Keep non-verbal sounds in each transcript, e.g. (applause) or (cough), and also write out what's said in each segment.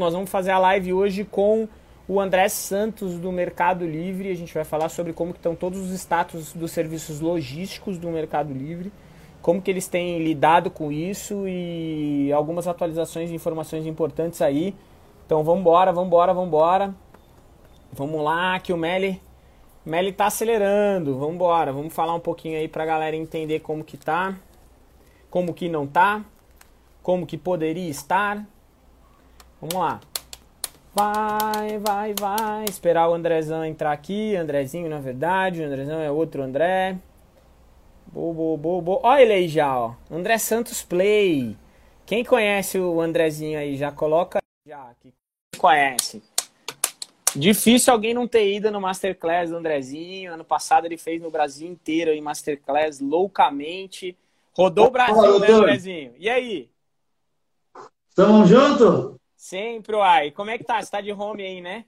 Nós vamos fazer a live hoje com o André Santos do Mercado Livre. A gente vai falar sobre como estão todos os status dos serviços logísticos do Mercado Livre, como que eles têm lidado com isso e algumas atualizações e informações importantes aí. Então vamos embora, vamos embora, vamos embora. Vamos lá, que o Meli Meli tá acelerando. Vamos embora, vamos falar um pouquinho aí pra galera entender como que tá, como que não tá, como que poderia estar. Vamos lá. Vai, vai, vai. Esperar o Andrezão entrar aqui. Andrezinho, na verdade. O Andrezão é outro André. Bo, bo, bo, bo. Olha ele aí já, ó. André Santos Play. Quem conhece o Andrezinho aí, já coloca já. Quem conhece. Difícil alguém não ter ido no Masterclass do Andrezinho. Ano passado ele fez no Brasil inteiro em Masterclass, loucamente. Rodou o Brasil, né, Andrezinho? E aí? Tamo junto? Sempre, uai. Como é que tá? Você tá de home aí, né?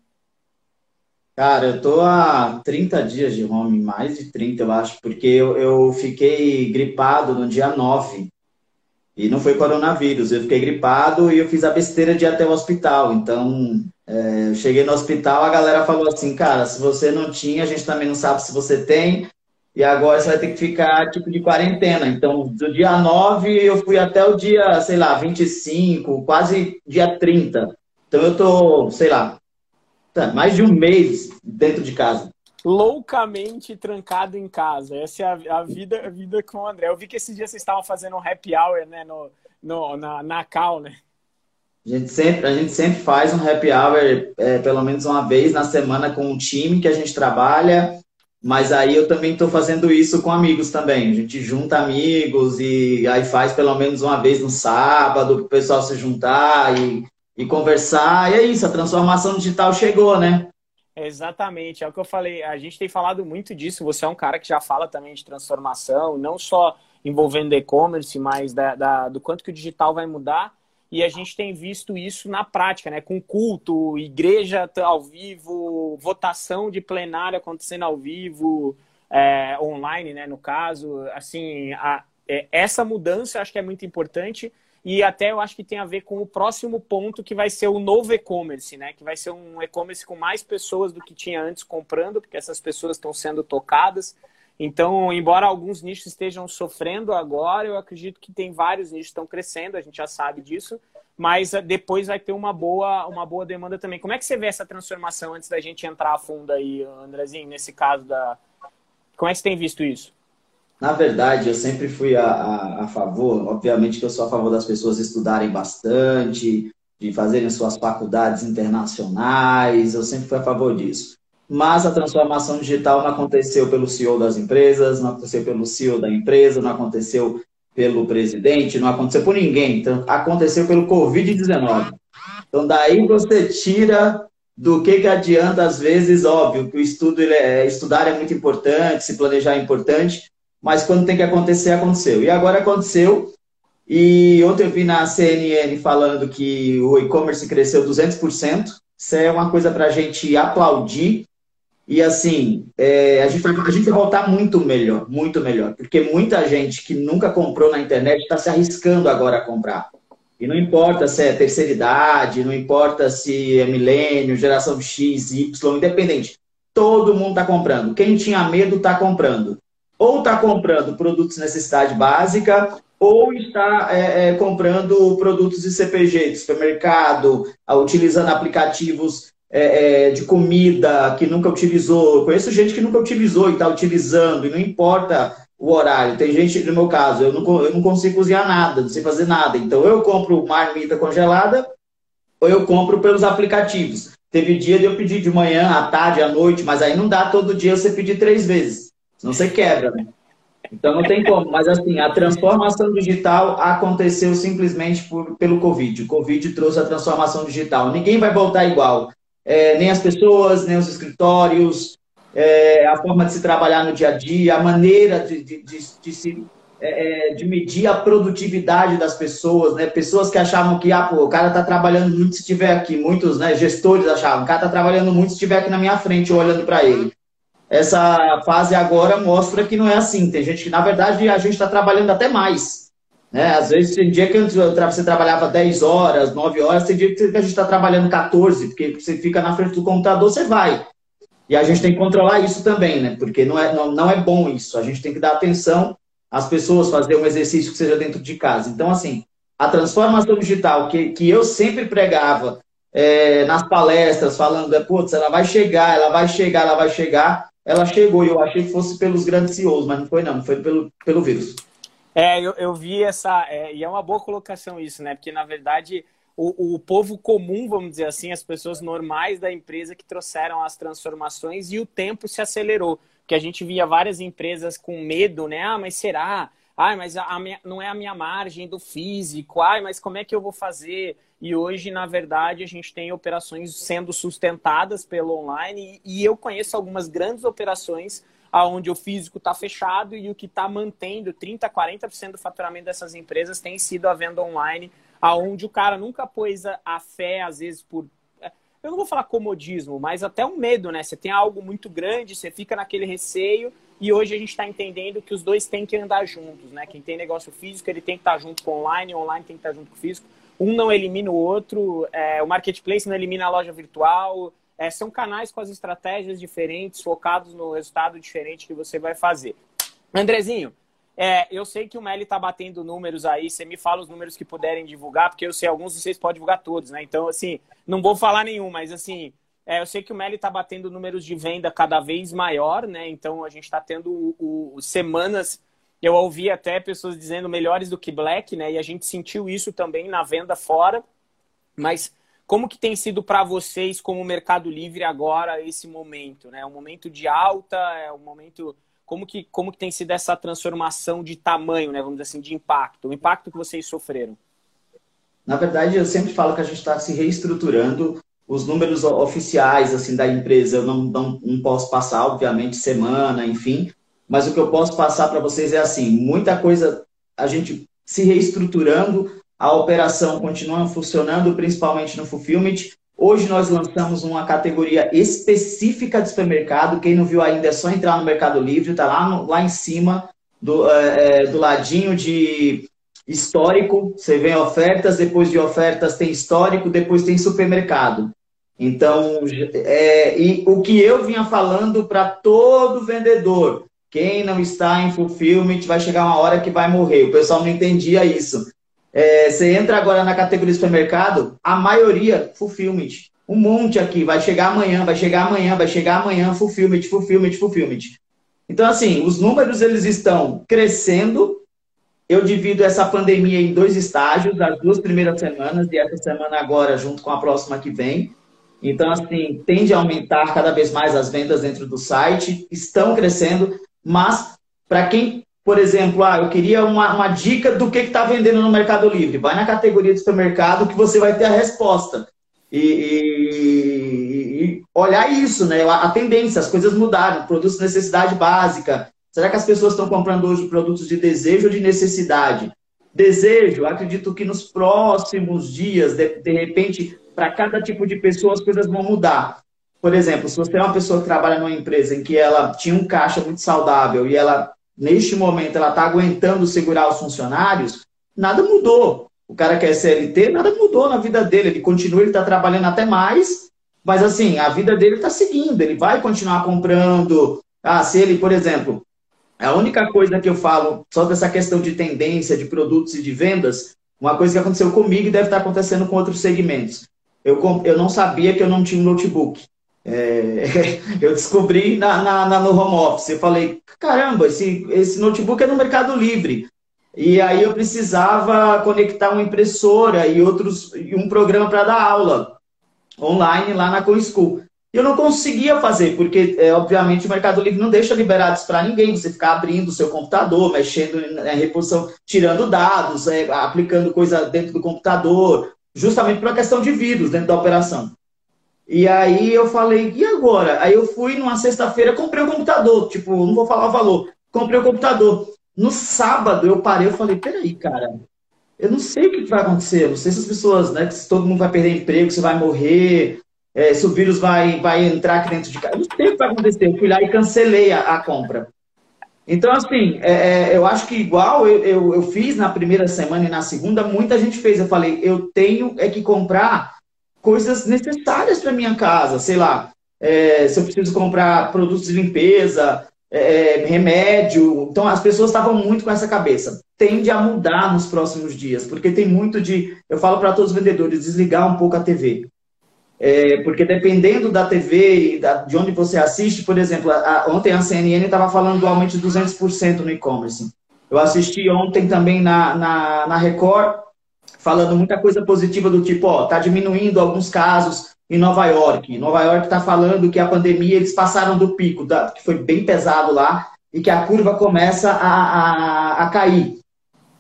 Cara, eu tô há 30 dias de home, mais de 30, eu acho, porque eu, eu fiquei gripado no dia 9. E não foi coronavírus, eu fiquei gripado e eu fiz a besteira de ir até o hospital. Então, é, eu cheguei no hospital, a galera falou assim, cara, se você não tinha, a gente também não sabe se você tem, e agora você vai ter que ficar tipo de quarentena. Então, do dia 9 eu fui até o dia, sei lá, 25, quase dia 30. Então eu tô, sei lá, tá, mais de um mês dentro de casa. Loucamente trancado em casa. Essa é a, a vida, a vida com o André. Eu vi que esses dias vocês estavam fazendo um happy hour, né, no, no, na, na Cal, né? A gente, sempre, a gente sempre faz um happy hour, é, pelo menos uma vez na semana, com um time que a gente trabalha. Mas aí eu também estou fazendo isso com amigos também. A gente junta amigos e aí faz pelo menos uma vez no sábado, para o pessoal se juntar e, e conversar. E é isso, a transformação digital chegou, né? Exatamente, é o que eu falei. A gente tem falado muito disso. Você é um cara que já fala também de transformação, não só envolvendo e-commerce, mas da, da, do quanto que o digital vai mudar e a gente tem visto isso na prática, né? Com culto, igreja ao vivo, votação de plenário acontecendo ao vivo, é, online, né? No caso, assim, a, é, essa mudança acho que é muito importante e até eu acho que tem a ver com o próximo ponto que vai ser o novo e-commerce, né? Que vai ser um e-commerce com mais pessoas do que tinha antes comprando, porque essas pessoas estão sendo tocadas. Então, embora alguns nichos estejam sofrendo agora, eu acredito que tem vários nichos que estão crescendo, a gente já sabe disso, mas eh, depois vai ter uma boa, uma boa demanda também. Como é que você vê essa transformação antes da gente entrar a fundo aí, Andrezinho, nesse caso da. Como é que você tem visto isso? Na verdade, eu sempre fui a, a, a favor, obviamente que eu sou a favor das pessoas estudarem bastante, de fazerem suas faculdades internacionais, eu sempre fui a favor disso mas a transformação digital não aconteceu pelo CEO das empresas, não aconteceu pelo CEO da empresa, não aconteceu pelo presidente, não aconteceu por ninguém, então, aconteceu pelo Covid-19. Então, daí você tira do que, que adianta, às vezes, óbvio, que o estudo, ele é, estudar é muito importante, se planejar é importante, mas quando tem que acontecer, aconteceu. E agora aconteceu, e ontem eu vi na CNN falando que o e-commerce cresceu 200%, isso é uma coisa para a gente aplaudir, e assim, é, a, gente vai, a gente vai voltar muito melhor, muito melhor. Porque muita gente que nunca comprou na internet está se arriscando agora a comprar. E não importa se é terceira idade, não importa se é milênio, geração X, Y, independente. Todo mundo está comprando. Quem tinha medo está comprando. Ou está comprando produtos de necessidade básica, ou está é, é, comprando produtos de CPG, de supermercado, utilizando aplicativos é, é, de comida que nunca utilizou. Eu conheço gente que nunca utilizou e está utilizando, e não importa o horário. Tem gente, no meu caso, eu não, eu não consigo cozinhar nada, não sei fazer nada. Então, eu compro marmita congelada ou eu compro pelos aplicativos. Teve dia de eu pedir de manhã, à tarde, à noite, mas aí não dá todo dia você pedir três vezes. Senão você quebra, né? Então não tem como. Mas assim, a transformação digital aconteceu simplesmente por, pelo Covid. O Covid trouxe a transformação digital. Ninguém vai voltar igual é, nem as pessoas, nem os escritórios, é, a forma de se trabalhar no dia a dia, a maneira de, de, de, de se, é, é, de medir a produtividade das pessoas, né? Pessoas que achavam que ah, pô, o cara está trabalhando muito se estiver aqui, muitos né, gestores achavam, o cara está trabalhando muito se estiver aqui na minha frente, olhando para ele. Essa fase agora mostra que não é assim. Tem gente que, na verdade, a gente está trabalhando até mais. Né? Às vezes tem dia que você trabalhava 10 horas, 9 horas, tem dia que a gente está trabalhando 14, porque você fica na frente do computador, você vai. E a gente tem que controlar isso também, né? Porque não é, não, não é bom isso. A gente tem que dar atenção às pessoas, fazer um exercício que seja dentro de casa. Então, assim, a transformação digital que, que eu sempre pregava é, nas palestras, falando, é, putz, ela vai chegar, ela vai chegar, ela vai chegar, ela chegou. E eu achei que fosse pelos grandes CEOs, mas não foi não, foi pelo, pelo vírus. É, eu, eu vi essa. É, e é uma boa colocação isso, né? Porque, na verdade, o, o povo comum, vamos dizer assim, as pessoas normais da empresa que trouxeram as transformações e o tempo se acelerou. Porque a gente via várias empresas com medo, né? Ah, mas será? Ah, mas a, minha, não é a minha margem do físico. Ah, mas como é que eu vou fazer? E hoje, na verdade, a gente tem operações sendo sustentadas pelo online e, e eu conheço algumas grandes operações aonde o físico está fechado e o que está mantendo 30%, 40% do faturamento dessas empresas tem sido a venda online, aonde o cara nunca pôs a, fé, às vezes, por. É, eu não vou falar comodismo, mas até um medo, né? Você tem algo muito grande, você fica naquele receio, e hoje a gente está entendendo que os dois têm que andar juntos, né? Quem tem negócio físico, ele tem que estar tá junto com online, online tem que estar tá junto com o físico. Um não elimina o outro, é, o marketplace não elimina a loja virtual, é, são canais com as estratégias diferentes, focados no resultado diferente que você vai fazer. Andrezinho, é, eu sei que o Meli está batendo números aí, você me fala os números que puderem divulgar, porque eu sei alguns vocês podem divulgar todos, né? Então, assim, não vou falar nenhum, mas assim, é, eu sei que o Meli está batendo números de venda cada vez maior, né? Então a gente está tendo o, o, semanas. Eu ouvi até pessoas dizendo melhores do que Black, né? E a gente sentiu isso também na venda fora. Mas como que tem sido para vocês como Mercado Livre agora esse momento, né? É um momento de alta, é um momento como que como que tem sido essa transformação de tamanho, né? Vamos dizer assim, de impacto, o impacto que vocês sofreram. Na verdade, eu sempre falo que a gente está se reestruturando. Os números oficiais assim da empresa eu não, não, não posso passar, obviamente, semana, enfim. Mas o que eu posso passar para vocês é assim, muita coisa a gente se reestruturando, a operação continua funcionando, principalmente no Fulfillment. Hoje nós lançamos uma categoria específica de supermercado. Quem não viu ainda é só entrar no Mercado Livre, está lá, lá em cima, do, é, é, do ladinho de histórico. Você vê ofertas, depois de ofertas tem histórico, depois tem supermercado. Então, é, e o que eu vinha falando para todo vendedor, quem não está em fulfillment vai chegar uma hora que vai morrer. O pessoal não entendia isso. É, você entra agora na categoria supermercado, a maioria fulfillment. Um monte aqui, vai chegar amanhã, vai chegar amanhã, vai chegar amanhã, fulfillment, fulfillment, fulfillment. Então, assim, os números eles estão crescendo. Eu divido essa pandemia em dois estágios, as duas primeiras semanas e essa semana agora, junto com a próxima que vem. Então, assim, tende a aumentar cada vez mais as vendas dentro do site, estão crescendo, mas para quem por exemplo, ah, eu queria uma, uma dica do que está vendendo no Mercado Livre. Vai na categoria de supermercado que você vai ter a resposta. E, e, e olhar isso, né? A, a tendência, as coisas mudaram, produtos de necessidade básica. Será que as pessoas estão comprando hoje produtos de desejo ou de necessidade? Desejo, acredito que nos próximos dias, de, de repente, para cada tipo de pessoa, as coisas vão mudar. Por exemplo, se você é uma pessoa que trabalha numa empresa em que ela tinha um caixa muito saudável e ela neste momento ela está aguentando segurar os funcionários, nada mudou. O cara que é CLT, nada mudou na vida dele. Ele continua, ele está trabalhando até mais, mas assim, a vida dele está seguindo. Ele vai continuar comprando. Ah, se ele, por exemplo, a única coisa que eu falo só dessa questão de tendência de produtos e de vendas, uma coisa que aconteceu comigo e deve estar acontecendo com outros segmentos. Eu, eu não sabia que eu não tinha um notebook. É, (laughs) eu descobri na, na, na, no home office. Eu falei, caramba, esse, esse notebook é no Mercado Livre. E aí eu precisava conectar uma impressora e outros e um programa para dar aula online lá na CoinSchool. E eu não conseguia fazer, porque, é, obviamente, o Mercado Livre não deixa liberados para ninguém. Você ficar abrindo o seu computador, mexendo na reposição, tirando dados, é, aplicando coisa dentro do computador, justamente por uma questão de vírus dentro da operação. E aí eu falei, e agora? Aí eu fui numa sexta-feira, comprei o um computador, tipo, não vou falar o valor, comprei o um computador. No sábado eu parei, eu falei, peraí, cara, eu não sei o que vai acontecer, não sei se as pessoas, né, se todo mundo vai perder emprego, se vai morrer, é, se o vírus vai, vai entrar aqui dentro de casa, não sei o que vai acontecer. Eu fui lá e cancelei a, a compra. Então, assim, é, é, eu acho que igual eu, eu, eu, fiz na primeira semana e na segunda, muita gente fez. Eu falei, eu tenho é que comprar coisas necessárias para minha casa, sei lá, é, se eu preciso comprar produtos de limpeza, é, remédio. Então, as pessoas estavam muito com essa cabeça. Tende a mudar nos próximos dias, porque tem muito de. Eu falo para todos os vendedores, desligar um pouco a TV. É, porque dependendo da TV e da, de onde você assiste, por exemplo, a, a, ontem a CNN estava falando do aumento de 200% no e-commerce. Eu assisti ontem também na, na, na, Record, falando muita coisa positiva do tipo, ó, tá diminuindo alguns casos em Nova York. Nova York está falando que a pandemia, eles passaram do pico, da, que foi bem pesado lá, e que a curva começa a, a, a cair.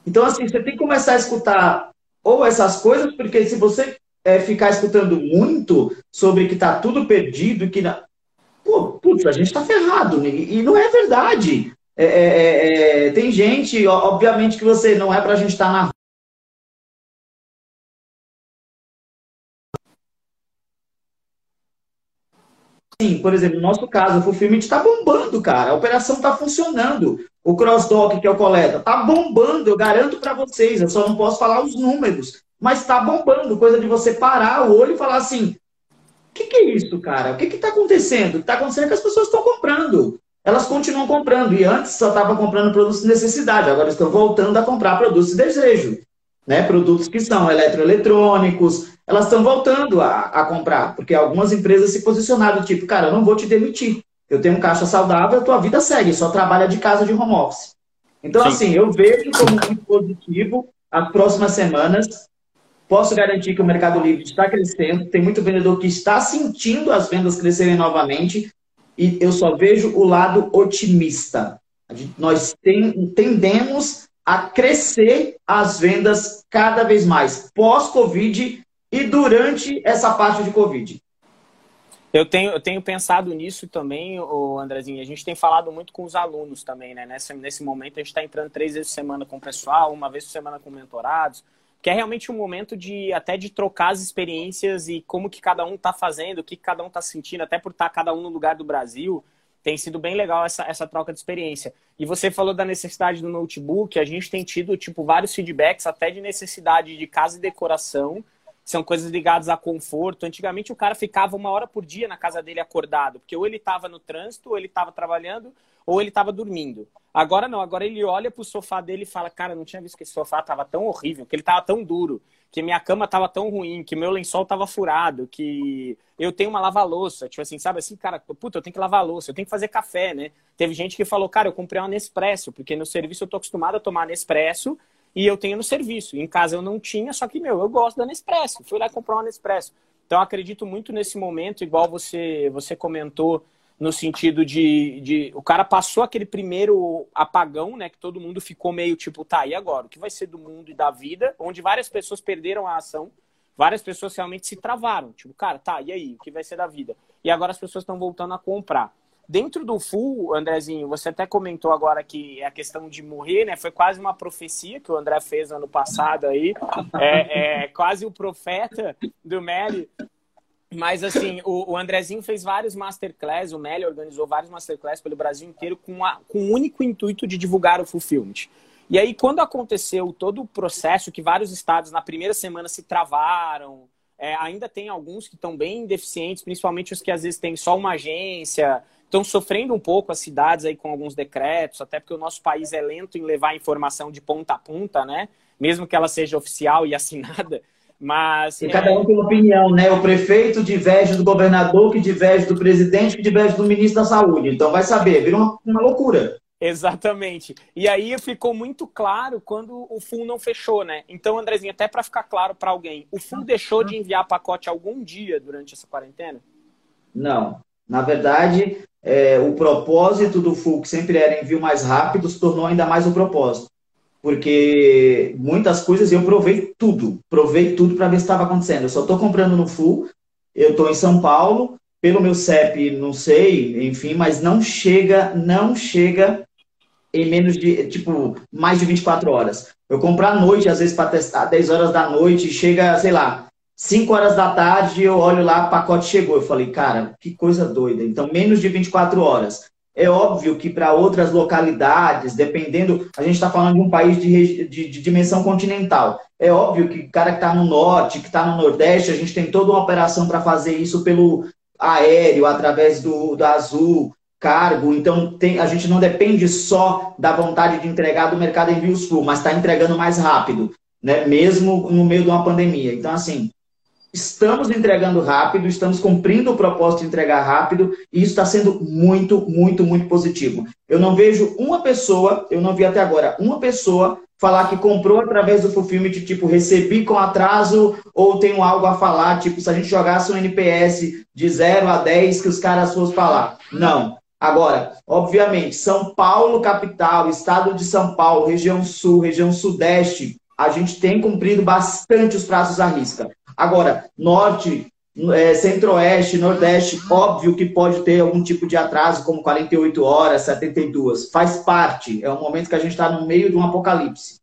Então, assim, você tem que começar a escutar ou essas coisas, porque se você é, ficar escutando muito sobre que está tudo perdido, que. Na... Pô, putz, a gente está ferrado. E não é verdade. É, é, é, é, tem gente, obviamente que você não é para a gente estar tá na Sim, por exemplo, no nosso caso, o Fulfillment está bombando, cara. A operação está funcionando. O CrossDock, que é o coleta, está bombando, eu garanto para vocês. Eu só não posso falar os números mas está bombando. Coisa de você parar o olho e falar assim: o que, que, é isso, cara? O que está acontecendo? O que está acontecendo é que as pessoas estão comprando. Elas continuam comprando. E antes só estavam comprando produtos de necessidade, agora estão voltando a comprar produtos de desejo. Né? Produtos que são eletroeletrônicos, elas estão voltando a, a comprar, porque algumas empresas se posicionaram, tipo, cara, eu não vou te demitir. Eu tenho um caixa saudável, a tua vida segue, só trabalha de casa de home office. Então, Sim. assim, eu vejo como muito positivo as próximas semanas Posso garantir que o Mercado Livre está crescendo, tem muito vendedor que está sentindo as vendas crescerem novamente, e eu só vejo o lado otimista. Nós tem, tendemos a crescer as vendas cada vez mais, pós-Covid e durante essa parte de Covid. Eu tenho, eu tenho pensado nisso também, o Andrezinho. A gente tem falado muito com os alunos também, né? Nesse, nesse momento, a gente está entrando três vezes por semana com o pessoal, uma vez por semana com mentorados que é realmente um momento de até de trocar as experiências e como que cada um está fazendo, o que cada um está sentindo, até por estar tá cada um no lugar do Brasil. Tem sido bem legal essa, essa troca de experiência. E você falou da necessidade do notebook, a gente tem tido tipo vários feedbacks até de necessidade de casa e decoração, são coisas ligadas a conforto. Antigamente o cara ficava uma hora por dia na casa dele acordado, porque ou ele estava no trânsito, ou ele estava trabalhando, ou ele estava dormindo. Agora não, agora ele olha pro sofá dele e fala, cara, não tinha visto que esse sofá tava tão horrível, que ele tava tão duro, que minha cama tava tão ruim, que meu lençol tava furado, que eu tenho uma lava-louça, tipo assim, sabe assim, cara, puta, eu tenho que lavar louça, eu tenho que fazer café, né? Teve gente que falou, cara, eu comprei uma Nespresso, porque no serviço eu tô acostumado a tomar Nespresso e eu tenho no serviço. Em casa eu não tinha, só que, meu, eu gosto da Nespresso. Fui lá comprar uma Nespresso. Então, acredito muito nesse momento, igual você, você comentou, no sentido de, de o cara passou aquele primeiro apagão, né, que todo mundo ficou meio tipo, tá, e agora? O que vai ser do mundo e da vida? Onde várias pessoas perderam a ação, várias pessoas realmente se travaram, tipo, cara, tá, e aí? O que vai ser da vida? E agora as pessoas estão voltando a comprar. Dentro do full, Andrezinho, você até comentou agora que a questão de morrer, né? Foi quase uma profecia que o André fez ano passado aí. É, é quase o profeta do Meli mas, assim, o, o, Andrezinho fez vários masterclass, o Meli organizou vários masterclass pelo Brasil inteiro com, a, com o único intuito de divulgar o Fulfillment. E aí, quando aconteceu todo o processo, que vários estados na primeira semana se travaram, é, ainda tem alguns que estão bem deficientes, principalmente os que às vezes têm só uma agência, estão sofrendo um pouco as cidades aí com alguns decretos, até porque o nosso país é lento em levar informação de ponta a ponta, né? Mesmo que ela seja oficial e assinada. Mas. E é... cada um tem opinião, né? O prefeito diverge do governador, que diverge do presidente, que diverge do ministro da saúde. Então vai saber, vira uma, uma loucura. Exatamente. E aí ficou muito claro quando o FUN não fechou, né? Então, Andrezinho, até para ficar claro para alguém, o FUN deixou de enviar pacote algum dia durante essa quarentena? Não. Na verdade, é, o propósito do FUN, que sempre era envio mais rápido, se tornou ainda mais o propósito porque muitas coisas eu provei tudo, provei tudo para ver se estava acontecendo. Eu só estou comprando no full, eu estou em São Paulo, pelo meu CEP, não sei, enfim, mas não chega, não chega em menos de, tipo, mais de 24 horas. Eu compro à noite, às vezes, para testar 10 horas da noite, chega, sei lá, 5 horas da tarde, eu olho lá, o pacote chegou. Eu falei, cara, que coisa doida. Então, menos de 24 horas. É óbvio que para outras localidades, dependendo, a gente está falando de um país de, de, de, dimensão continental. É óbvio que o cara que está no norte, que está no nordeste, a gente tem toda uma operação para fazer isso pelo aéreo, através do, do Azul, cargo. Então, tem, a gente não depende só da vontade de entregar do mercado envio sul, mas está entregando mais rápido, né? mesmo no meio de uma pandemia. Então, assim, estamos entregando rápido, estamos cumprindo o propósito de entregar rápido, e isso está sendo muito, muito, muito positivo. Eu não vejo uma pessoa, eu não vi até agora, uma pessoa falar que comprou através do Fulfillment, tipo, recebi com atraso, ou tenho algo a falar, tipo, se a gente jogasse um NPS de 0 a 10, que os caras fossem falar. Não. Agora, obviamente, São Paulo, capital, estado de São Paulo, região sul, região sudeste, a gente tem cumprido bastante os prazos à risca. Agora, norte, é, centro-oeste, nordeste, óbvio que pode ter algum tipo de atraso, como 48 horas, 72. Faz parte. É um momento que a gente está no meio de um apocalipse.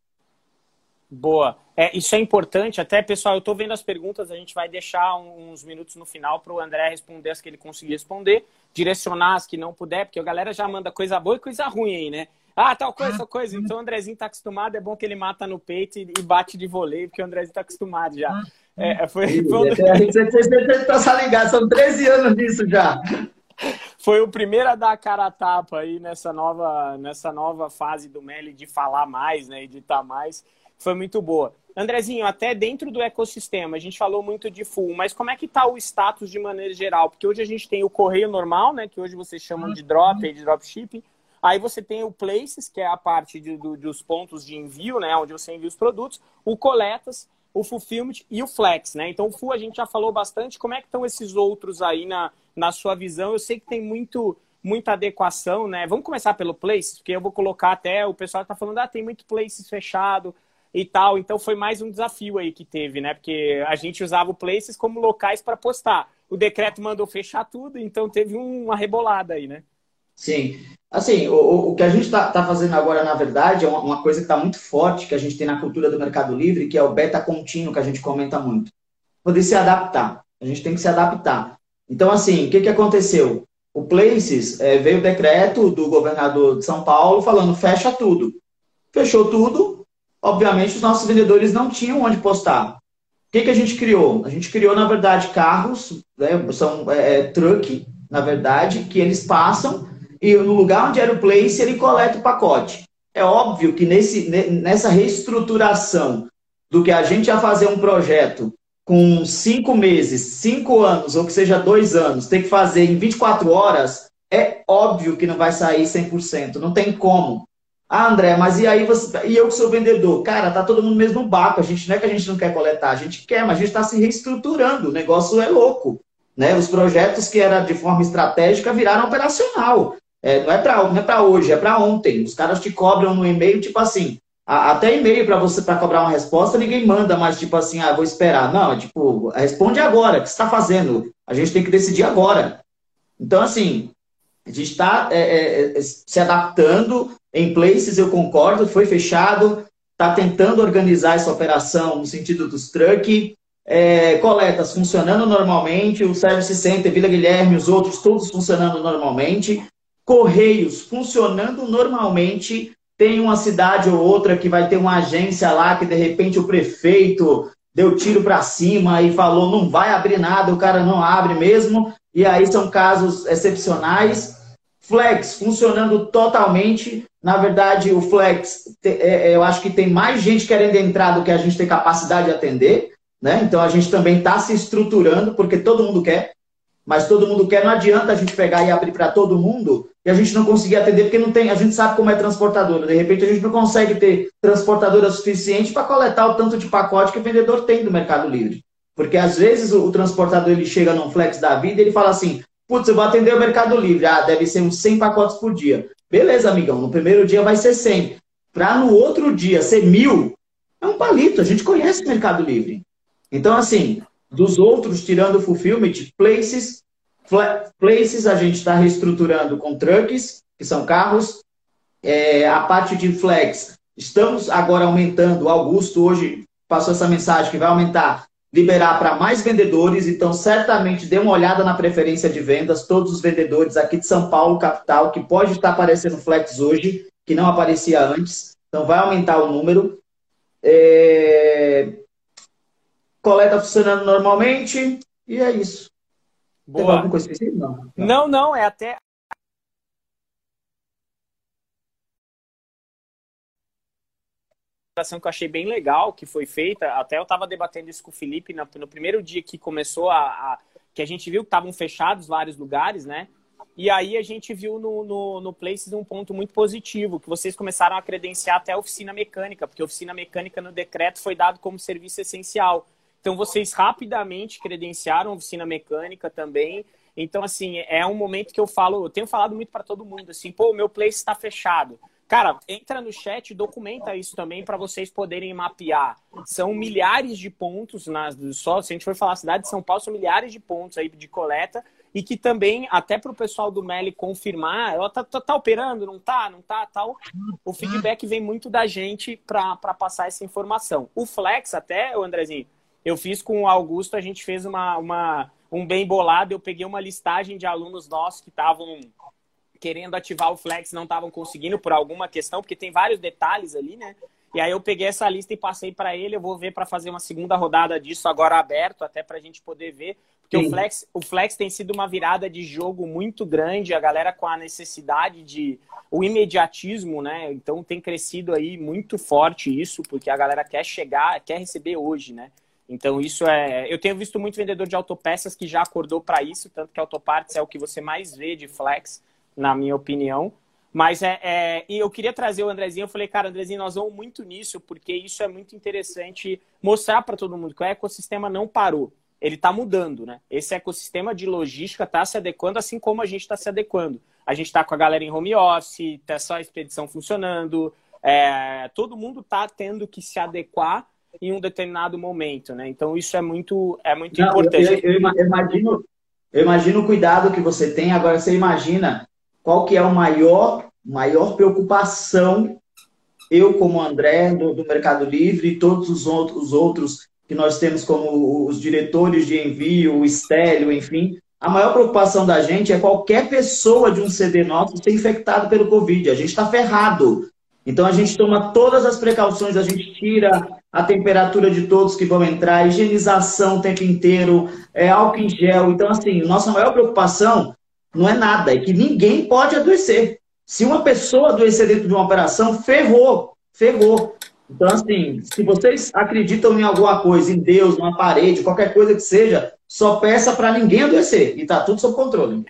Boa. É, isso é importante. Até, pessoal, eu estou vendo as perguntas, a gente vai deixar uns minutos no final para o André responder as que ele conseguir responder, direcionar as que não puder, porque a galera já manda coisa boa e coisa ruim aí, né? Ah, tal coisa, tal coisa. Então o Andrezinho está acostumado, é bom que ele mata no peito e, bate de voleio, porque o Andrezinho está acostumado já. É, é, foi, foi um... Você está ligado, são 13 anos disso já. Foi o primeiro a dar a cara a tapa aí nessa nova, nessa nova fase do Meli de falar mais, né, editar mais. Foi muito boa. Andrezinho, até dentro do ecossistema, a gente falou muito de full, mas como é que está o status de maneira geral? Porque hoje a gente tem o correio normal, né, que hoje vocês chamam de drop, de dropshipping. Aí você tem o Places, que é a parte de, do, dos pontos de envio, né, onde você envia os produtos, o Coletas, o Fulfillment e o Flex, né? Então, o Full a gente já falou bastante. Como é que estão esses outros aí na, na sua visão? Eu sei que tem muito muita adequação, né? Vamos começar pelo Places, porque eu vou colocar até o pessoal está falando, ah, tem muito Places fechado e tal. Então, foi mais um desafio aí que teve, né? Porque a gente usava o Places como locais para postar. O decreto mandou fechar tudo, então teve uma rebolada aí, né? Sim. Assim, o, o que a gente está tá fazendo agora, na verdade, é uma, uma coisa que está muito forte, que a gente tem na cultura do Mercado Livre, que é o beta contínuo, que a gente comenta muito. Poder se adaptar. A gente tem que se adaptar. Então, assim, o que, que aconteceu? O Places, é, veio o decreto do governador de São Paulo falando fecha tudo. Fechou tudo, obviamente os nossos vendedores não tinham onde postar. O que, que a gente criou? A gente criou, na verdade, carros, né, são é, é truck, na verdade, que eles passam e no lugar onde era o place, ele coleta o pacote. É óbvio que nesse, nessa reestruturação do que a gente ia fazer um projeto com cinco meses, cinco anos, ou que seja dois anos, tem que fazer em 24 horas, é óbvio que não vai sair 100%, não tem como. Ah, André, mas e aí você, e eu que sou vendedor? Cara, tá todo mundo no mesmo barco. A gente não é que a gente não quer coletar, a gente quer, mas a gente está se reestruturando. O negócio é louco, né? Os projetos que era de forma estratégica viraram operacional. É, não é para é hoje, é para ontem. Os caras te cobram no e-mail, tipo assim, a, até e-mail para você para cobrar uma resposta, ninguém manda, mas tipo assim, ah, vou esperar. Não, é tipo, responde agora, o que está fazendo? A gente tem que decidir agora. Então, assim, a gente está é, é, é, se adaptando. Em places, eu concordo, foi fechado, está tentando organizar essa operação no sentido dos truck. É, coletas funcionando normalmente, o Service Center, Vila Guilherme, os outros, todos funcionando normalmente. Correios funcionando normalmente, tem uma cidade ou outra que vai ter uma agência lá que de repente o prefeito deu tiro para cima e falou não vai abrir nada, o cara não abre mesmo, e aí são casos excepcionais. Flex funcionando totalmente. Na verdade, o Flex, é, é, eu acho que tem mais gente querendo entrar do que a gente tem capacidade de atender. Né? Então a gente também está se estruturando, porque todo mundo quer mas todo mundo quer, não adianta a gente pegar e abrir para todo mundo e a gente não conseguir atender, porque não tem, a gente sabe como é transportadora. De repente a gente não consegue ter transportadora suficiente para coletar o tanto de pacote que o vendedor tem do Mercado Livre. Porque às vezes o, o transportador ele chega num flex da vida e ele fala assim: putz, eu vou atender o Mercado Livre. Ah, deve ser uns 100 pacotes por dia. Beleza, amigão, no primeiro dia vai ser 100. Para no outro dia ser mil, é um palito, a gente conhece o Mercado Livre. Então, assim, dos outros, tirando o fulfillment, places, places a gente está reestruturando com trucks, que são carros. É, a parte de flex, estamos agora aumentando. Augusto hoje passou essa mensagem que vai aumentar liberar para mais vendedores, então certamente dê uma olhada na preferência de vendas, todos os vendedores aqui de São Paulo, capital, que pode estar aparecendo Flex hoje, que não aparecia antes, então vai aumentar o número. É... Coleta funcionando normalmente, e é isso. Boa. Não. não, não, é até que eu achei bem legal que foi feita. Até eu estava debatendo isso com o Felipe no, no primeiro dia que começou a, a, que a gente viu que estavam fechados vários lugares, né? E aí a gente viu no, no, no Places um ponto muito positivo, que vocês começaram a credenciar até a oficina mecânica, porque a oficina mecânica no decreto foi dado como serviço essencial. Então vocês rapidamente credenciaram a oficina mecânica também. Então, assim, é um momento que eu falo, eu tenho falado muito para todo mundo, assim, pô, meu place está fechado. Cara, entra no chat, documenta isso também para vocês poderem mapear. São milhares de pontos nas só, se a gente for falar cidade de São Paulo, são milhares de pontos aí de coleta e que também até para o pessoal do Meli confirmar, ela tá, tá, tá, operando, não tá, não tá, tal. O feedback vem muito da gente para passar essa informação. O Flex até, o Andrezinho, eu fiz com o Augusto, a gente fez uma, uma um bem bolado, eu peguei uma listagem de alunos nossos que estavam querendo ativar o Flex não estavam conseguindo por alguma questão, porque tem vários detalhes ali, né? E aí eu peguei essa lista e passei para ele. Eu vou ver para fazer uma segunda rodada disso agora aberto, até para a gente poder ver. Porque o Flex, o Flex tem sido uma virada de jogo muito grande. A galera com a necessidade de. o imediatismo, né? Então tem crescido aí muito forte isso, porque a galera quer chegar, quer receber hoje, né? Então isso é. Eu tenho visto muito vendedor de autopeças que já acordou para isso, tanto que Autoparts é o que você mais vê de Flex na minha opinião. Mas é, é, e eu queria trazer o Andrezinho. Eu falei, cara, Andrezinho, nós vamos muito nisso, porque isso é muito interessante mostrar para todo mundo que o ecossistema não parou. Ele está mudando, né? Esse ecossistema de logística está se adequando, assim como a gente está se adequando. A gente está com a galera em home office, tá só a expedição funcionando. É, todo mundo está tendo que se adequar em um determinado momento, né? Então isso é muito, é muito não, importante. Eu, eu, eu, imagino, eu imagino o cuidado que você tem. Agora você imagina qual que é a maior, maior preocupação, eu como André, do, do Mercado Livre, e todos os outros, os outros que nós temos como os diretores de envio, o Estélio, enfim, a maior preocupação da gente é qualquer pessoa de um CD nosso ser infectado pelo Covid. A gente está ferrado. Então a gente toma todas as precauções, a gente tira a temperatura de todos que vão entrar, higienização o tempo inteiro, é, álcool em gel. Então, assim, nossa maior preocupação não é nada, é que ninguém pode adoecer. Se uma pessoa adoecer dentro de uma operação, ferrou, ferrou. Então, assim, se vocês acreditam em alguma coisa, em Deus, numa parede, qualquer coisa que seja, só peça para ninguém adoecer. E tá tudo sob controle.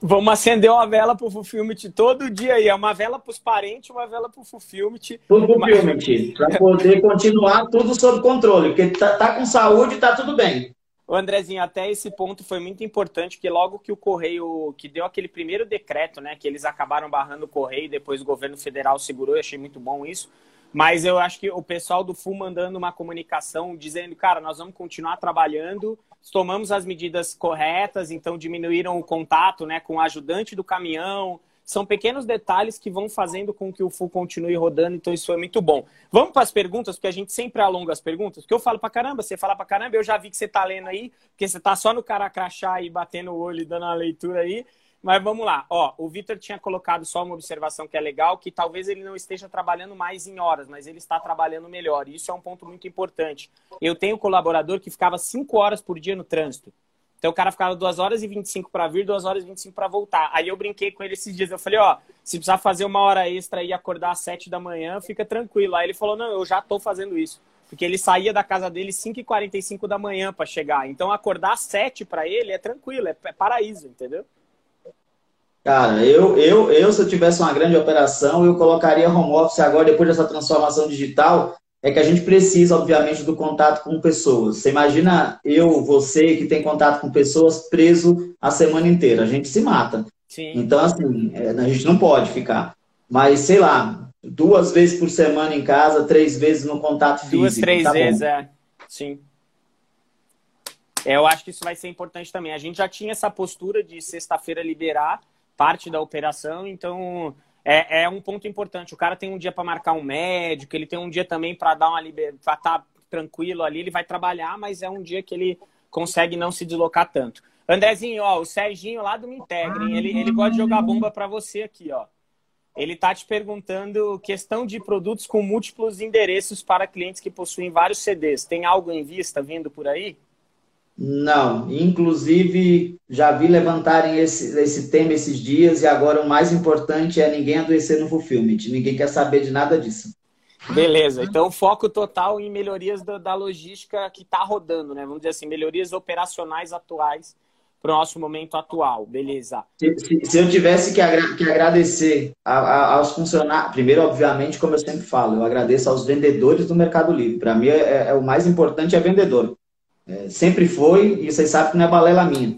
Vamos acender uma vela pro Fulfillment todo dia aí. É uma vela pros parentes, uma vela pro Fulfillment. Pro Fulfillment. Para poder continuar tudo sob controle. Porque tá, tá com saúde, tá tudo bem. O Andrezinho, até esse ponto foi muito importante, que logo que o Correio, que deu aquele primeiro decreto, né, que eles acabaram barrando o Correio, depois o governo federal segurou, eu achei muito bom isso. Mas eu acho que o pessoal do FU mandando uma comunicação dizendo, cara, nós vamos continuar trabalhando, tomamos as medidas corretas, então diminuíram o contato né, com o ajudante do caminhão, são pequenos detalhes que vão fazendo com que o full continue rodando, então isso é muito bom. Vamos para as perguntas, porque a gente sempre alonga as perguntas, porque eu falo para caramba, você fala para caramba, eu já vi que você está lendo aí, porque você está só no cara crachá e batendo o olho e dando a leitura aí. Mas vamos lá. Ó, o Vitor tinha colocado só uma observação que é legal, que talvez ele não esteja trabalhando mais em horas, mas ele está trabalhando melhor. Isso é um ponto muito importante. Eu tenho um colaborador que ficava cinco horas por dia no trânsito. Então o cara ficava 2 horas e 25 para vir, 2 horas e 25 para voltar. Aí eu brinquei com ele esses dias. Eu falei, ó, se precisar fazer uma hora extra e acordar às 7 da manhã, fica tranquilo. Aí ele falou, não, eu já tô fazendo isso. Porque ele saía da casa dele 5h45 da manhã para chegar. Então acordar às 7 para ele é tranquilo, é, é paraíso, entendeu? Cara, eu, eu, eu, se eu tivesse uma grande operação, eu colocaria home office agora, depois dessa transformação digital, é que a gente precisa, obviamente, do contato com pessoas. Você imagina eu, você, que tem contato com pessoas, preso a semana inteira. A gente se mata. Sim. Então, assim, é, a gente não pode ficar. Mas, sei lá, duas vezes por semana em casa, três vezes no contato físico. Duas, três tá vezes, bom. é. Sim. É, eu acho que isso vai ser importante também. A gente já tinha essa postura de sexta-feira liberar parte da operação, então é, é um ponto importante. O cara tem um dia para marcar um médico, ele tem um dia também para dar uma liberdade, para estar tá tranquilo ali, ele vai trabalhar, mas é um dia que ele consegue não se deslocar tanto. Andrezinho, ó, o Serginho lá do Me Integrem, ele, ele gosta de jogar bomba para você aqui, ó. Ele tá te perguntando questão de produtos com múltiplos endereços para clientes que possuem vários CDs. Tem algo em vista vindo por aí? Não, inclusive já vi levantarem esse, esse tema esses dias e agora o mais importante é ninguém adoecer no fulfillment. Ninguém quer saber de nada disso. Beleza, então foco total em melhorias da, da logística que está rodando, né? Vamos dizer assim, melhorias operacionais atuais para o nosso momento atual, beleza? Se, se, se eu tivesse que, agra que agradecer a, a, aos funcionários, primeiro, obviamente, como eu sempre falo, eu agradeço aos vendedores do Mercado Livre. Para mim, é, é, o mais importante é vendedor. É, sempre foi, e vocês sabem que não é balela minha.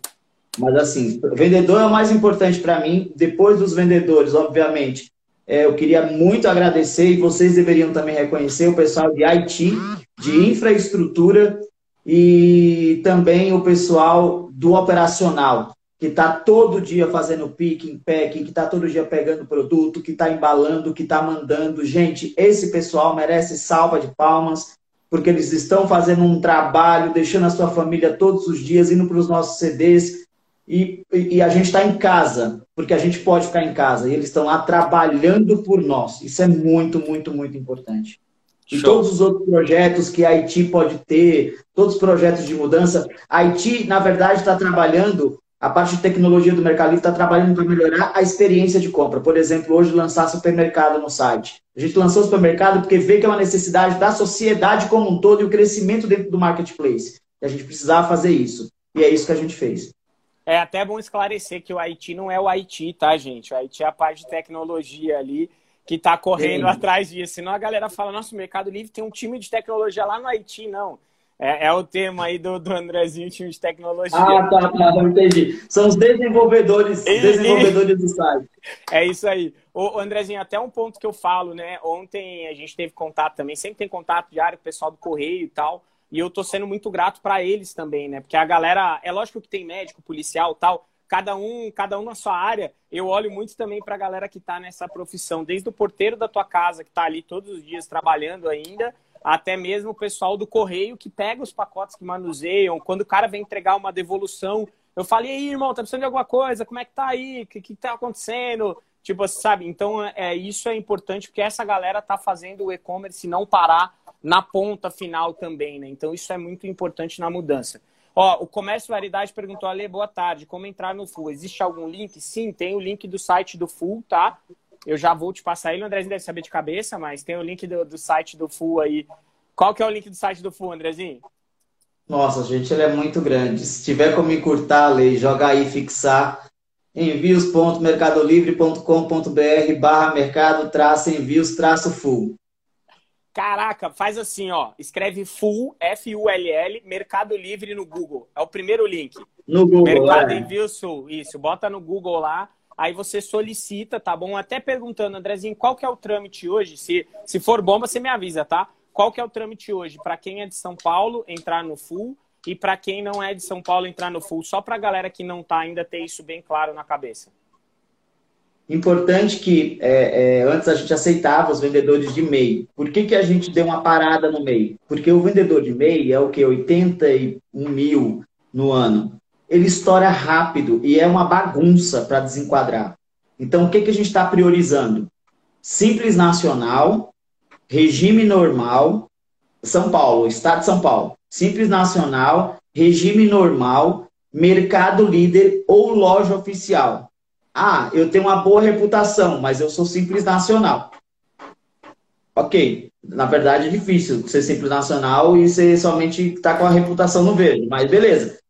Mas assim, vendedor é o mais importante para mim. Depois dos vendedores, obviamente, é, eu queria muito agradecer e vocês deveriam também reconhecer o pessoal de IT, de infraestrutura e também o pessoal do operacional, que está todo dia fazendo picking, packing, que está todo dia pegando produto, que está embalando, que está mandando. Gente, esse pessoal merece salva de palmas porque eles estão fazendo um trabalho, deixando a sua família todos os dias, indo para os nossos CDs, e, e a gente está em casa, porque a gente pode ficar em casa, e eles estão lá trabalhando por nós. Isso é muito, muito, muito importante. E Show. todos os outros projetos que a Haiti pode ter, todos os projetos de mudança, a Haiti, na verdade, está trabalhando a parte de tecnologia do Mercado Livre está trabalhando para melhorar a experiência de compra. Por exemplo, hoje lançar supermercado no site. A gente lançou o supermercado porque vê que é uma necessidade da sociedade como um todo e o crescimento dentro do marketplace. E a gente precisava fazer isso. E é isso que a gente fez. É até bom esclarecer que o Haiti não é o Haiti, tá, gente? O Haiti é a parte de tecnologia ali que está correndo Sim. atrás disso. Senão a galera fala, nossa, o Mercado Livre tem um time de tecnologia lá no Haiti. Não. É, é, o tema aí do, do Andrezinho, time de tecnologia. Ah, tá, tá, entendi. São os desenvolvedores, e, desenvolvedores do site. É isso aí. O Andrezinho, até um ponto que eu falo, né? Ontem a gente teve contato também, sempre tem contato diário com o pessoal do Correio e tal. E eu tô sendo muito grato para eles também, né? Porque a galera, é lógico que tem médico, policial tal, cada um, cada um na sua área. Eu olho muito também para a galera que está nessa profissão, desde o porteiro da tua casa que está ali todos os dias trabalhando ainda, até mesmo o pessoal do correio que pega os pacotes que manuseiam, quando o cara vem entregar uma devolução, eu falei, aí, irmão, tá precisando de alguma coisa? Como é que tá aí? O que, que tá acontecendo? Tipo, sabe? Então, é, isso é importante porque essa galera tá fazendo o e-commerce não parar na ponta final também, né? Então, isso é muito importante na mudança. Ó, o Comércio Variedade perguntou, Ale, boa tarde, como entrar no Full? Existe algum link? Sim, tem o link do site do Full, tá? Eu já vou te passar ele, o Andrezinho deve saber de cabeça, mas tem o link do, do site do Full aí. Qual que é o link do site do Full, Andrezinho? Nossa, gente, ele é muito grande. Se tiver como encurtar a lei, jogar aí, fixar, envios.mercadolivre.com.br barra mercado traço envios traço full. Caraca, faz assim, ó. Escreve full, F-U-L-L, Mercado Livre no Google. É o primeiro link. No Google, Mercado é. Envios Sul. Isso, bota no Google lá aí você solicita, tá bom? Até perguntando, Andrezinho, qual que é o trâmite hoje? Se, se for bom, você me avisa, tá? Qual que é o trâmite hoje para quem é de São Paulo entrar no Full e para quem não é de São Paulo entrar no Full? Só para a galera que não tá ainda ter isso bem claro na cabeça. Importante que é, é, antes a gente aceitava os vendedores de MEI. Por que, que a gente deu uma parada no MEI? Porque o vendedor de MEI é o que? 81 mil no ano ele estoura rápido e é uma bagunça para desenquadrar. Então, o que, que a gente está priorizando? Simples Nacional, regime normal, São Paulo, Estado de São Paulo. Simples Nacional, regime normal, mercado líder ou loja oficial. Ah, eu tenho uma boa reputação, mas eu sou Simples Nacional. Ok, na verdade é difícil ser Simples Nacional e você somente está com a reputação no verde, mas beleza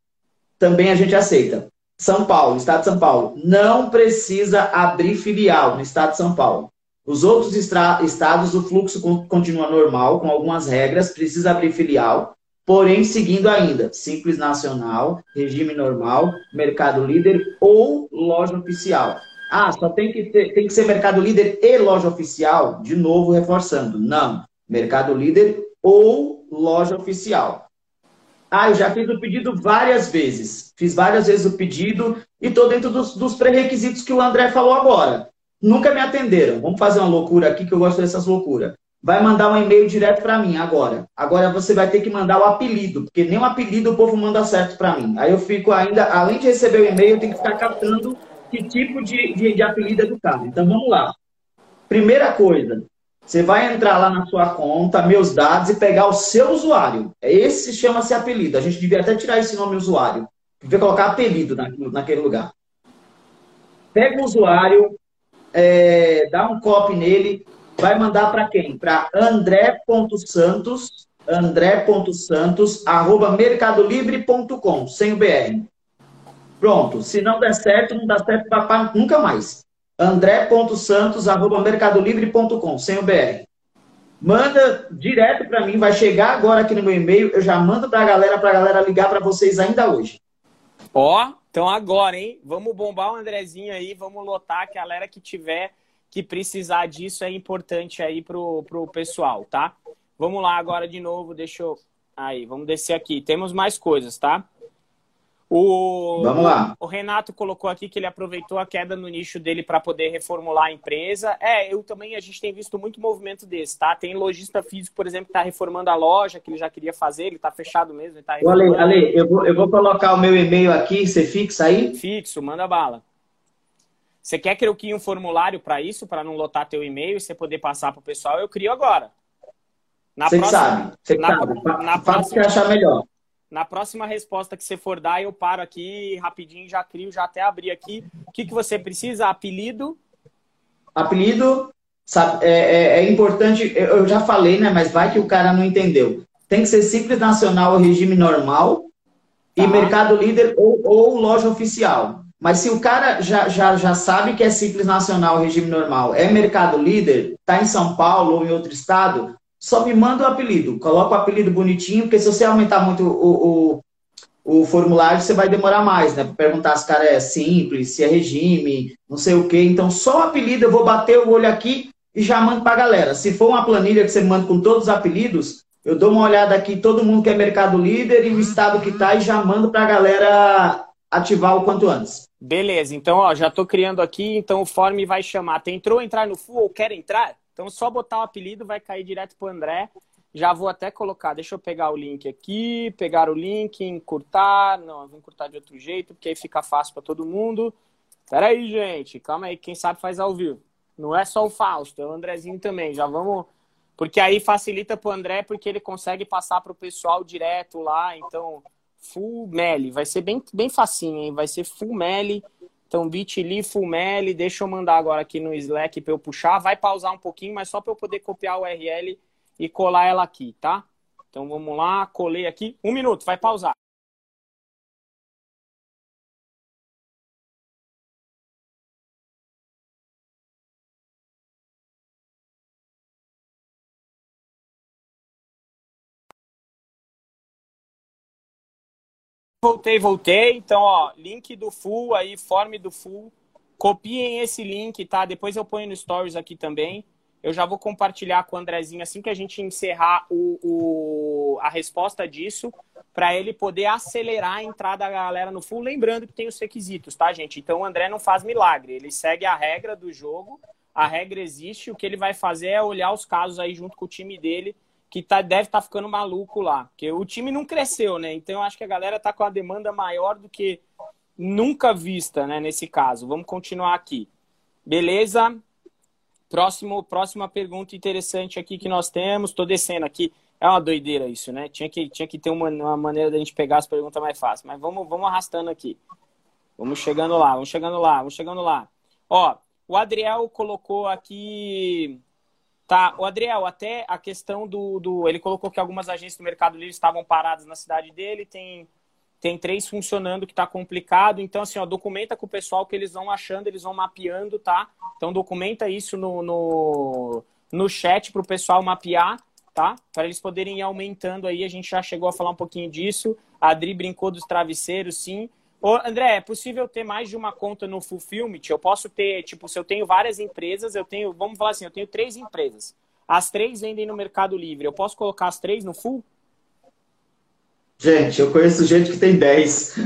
também a gente aceita. São Paulo, Estado de São Paulo, não precisa abrir filial no Estado de São Paulo. Os outros estados, o fluxo continua normal, com algumas regras, precisa abrir filial, porém seguindo ainda Simples Nacional, regime normal, Mercado Líder ou loja oficial. Ah, só tem que, ter, tem que ser Mercado Líder e loja oficial? De novo, reforçando. Não. Mercado Líder ou loja oficial. Ah, eu já fiz o pedido várias vezes. Fiz várias vezes o pedido e estou dentro dos, dos pré-requisitos que o André falou agora. Nunca me atenderam. Vamos fazer uma loucura aqui que eu gosto dessas loucuras. vai mandar um e-mail direto para mim agora. Agora você vai ter que mandar o apelido, porque nem o apelido o povo manda certo para mim. Aí eu fico ainda, além de receber o e-mail, eu tenho que ficar captando que tipo de, de, de apelido é do cara. Então vamos lá. Primeira coisa, você vai entrar lá na sua conta, meus dados, e pegar o seu usuário. Esse chama-se apelido. A gente devia até tirar esse nome usuário. Devia colocar apelido naquele lugar. Pega o usuário, é, dá um copy nele, vai mandar para quem? Para andré.santos, andré.santos, arroba mercadolibre.com, sem o BR. Pronto. Se não der certo, não dá certo para nunca mais. andré.santos, arroba mercadolibre.com, sem o BR. Manda direto para mim, vai chegar agora aqui no meu e-mail, eu já mando para a galera, para a galera ligar para vocês ainda hoje. Ó, então agora, hein? Vamos bombar o Andrezinho aí, vamos lotar a galera que tiver que precisar disso é importante aí pro, pro pessoal, tá? Vamos lá agora de novo, deixa eu... Aí, vamos descer aqui. Temos mais coisas, tá? O, Vamos lá. O Renato colocou aqui que ele aproveitou a queda no nicho dele para poder reformular a empresa. É, eu também, a gente tem visto muito movimento desse, tá? Tem lojista físico, por exemplo, que está reformando a loja, que ele já queria fazer, ele está fechado mesmo. Ele tá Ale, Ale, eu vou, eu vou colocar o meu e-mail aqui, você fixa aí? Fixo, manda bala. Você quer que eu crie um formulário para isso, para não lotar teu e-mail e você poder passar para o pessoal? Eu crio agora. Na você próxima, sabe, você na, sabe. Na, próxima, que achar melhor. Na próxima resposta que você for dar, eu paro aqui rapidinho, já crio, já até abri aqui. O que, que você precisa? Apelido? Apelido, sabe, é, é, é importante, eu já falei, né? Mas vai que o cara não entendeu. Tem que ser simples nacional ou regime normal tá. e mercado líder ou, ou loja oficial. Mas se o cara já, já, já sabe que é simples nacional, regime normal, é mercado líder, está em São Paulo ou em outro estado, só me manda o apelido. Coloca o apelido bonitinho, porque se você aumentar muito o, o, o formulário, você vai demorar mais, né? Para perguntar se o cara é simples, se é regime, não sei o quê. Então, só o apelido, eu vou bater o olho aqui e já mando para a galera. Se for uma planilha que você manda com todos os apelidos, eu dou uma olhada aqui, todo mundo que é mercado líder e o estado que tá, e já mando para a galera ativar o quanto antes. Beleza, então ó, já estou criando aqui, então o form vai chamar. Tentou entrar no full ou quer entrar? Então, só botar o apelido vai cair direto para André. Já vou até colocar, deixa eu pegar o link aqui, pegar o link, encurtar. Não, vou encurtar de outro jeito, porque aí fica fácil para todo mundo. Pera aí, gente, calma aí, quem sabe faz ao vivo. Não é só o Fausto, é o Andrezinho também. Já vamos. Porque aí facilita para o André, porque ele consegue passar para o pessoal direto lá. Então, full mele. Vai ser bem, bem facinho, hein? Vai ser full mele. Então, bit.ly, Fumeli, deixa eu mandar agora aqui no Slack para eu puxar. Vai pausar um pouquinho, mas só para eu poder copiar a URL e colar ela aqui, tá? Então, vamos lá, colei aqui. Um minuto, vai pausar. Voltei, voltei. Então, ó, link do full aí, form do full. Copiem esse link, tá? Depois eu ponho no stories aqui também. Eu já vou compartilhar com o Andrezinho assim que a gente encerrar o, o a resposta disso, para ele poder acelerar a entrada da galera no full. Lembrando que tem os requisitos, tá, gente? Então o André não faz milagre. Ele segue a regra do jogo. A regra existe. O que ele vai fazer é olhar os casos aí junto com o time dele que tá, deve estar tá ficando maluco lá. Porque o time não cresceu, né? Então eu acho que a galera tá com a demanda maior do que nunca vista, né? Nesse caso. Vamos continuar aqui. Beleza? Próximo, próxima pergunta interessante aqui que nós temos. Estou descendo aqui. É uma doideira isso, né? Tinha que, tinha que ter uma, uma maneira da gente pegar as perguntas mais fáceis. Mas vamos, vamos arrastando aqui. Vamos chegando lá, vamos chegando lá, vamos chegando lá. Ó, o Adriel colocou aqui Tá, o Adriel, até a questão do, do. Ele colocou que algumas agências do Mercado Livre estavam paradas na cidade dele, tem, tem três funcionando que está complicado. Então, assim, ó, documenta com o pessoal que eles vão achando, eles vão mapeando, tá? Então, documenta isso no, no, no chat para o pessoal mapear, tá? Para eles poderem ir aumentando aí. A gente já chegou a falar um pouquinho disso. A Adri brincou dos travesseiros, sim. Ô, André, é possível ter mais de uma conta no Fulfillment? Eu posso ter, tipo, se eu tenho várias empresas, eu tenho, vamos falar assim, eu tenho três empresas. As três vendem no Mercado Livre. Eu posso colocar as três no Full? Gente, eu conheço gente que tem 10.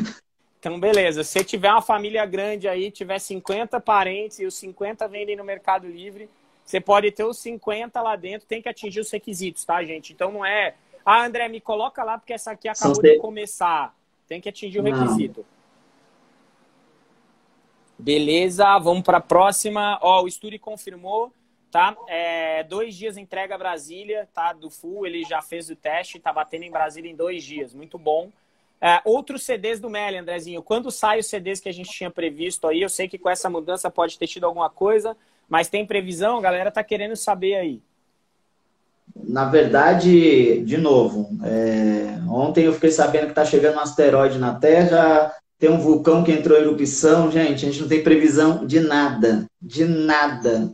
Então, beleza. Se tiver uma família grande aí, tiver 50 parentes e os 50 vendem no Mercado Livre, você pode ter os 50 lá dentro, tem que atingir os requisitos, tá, gente? Então não é, ah, André, me coloca lá porque essa aqui acabou de começar. Tem que atingir o requisito. Beleza, vamos para a próxima. Ó, o Estúdio confirmou, tá? É, dois dias entrega a Brasília, tá? Do Full, ele já fez o teste, tá batendo em Brasília em dois dias, muito bom. É, outros CDs do Meli, Andrezinho. Quando sai os CDs que a gente tinha previsto aí? Eu sei que com essa mudança pode ter tido alguma coisa, mas tem previsão? A galera tá querendo saber aí. Na verdade, de novo, é... ontem eu fiquei sabendo que está chegando um asteroide na Terra, tem um vulcão que entrou em erupção, gente, a gente não tem previsão de nada, de nada.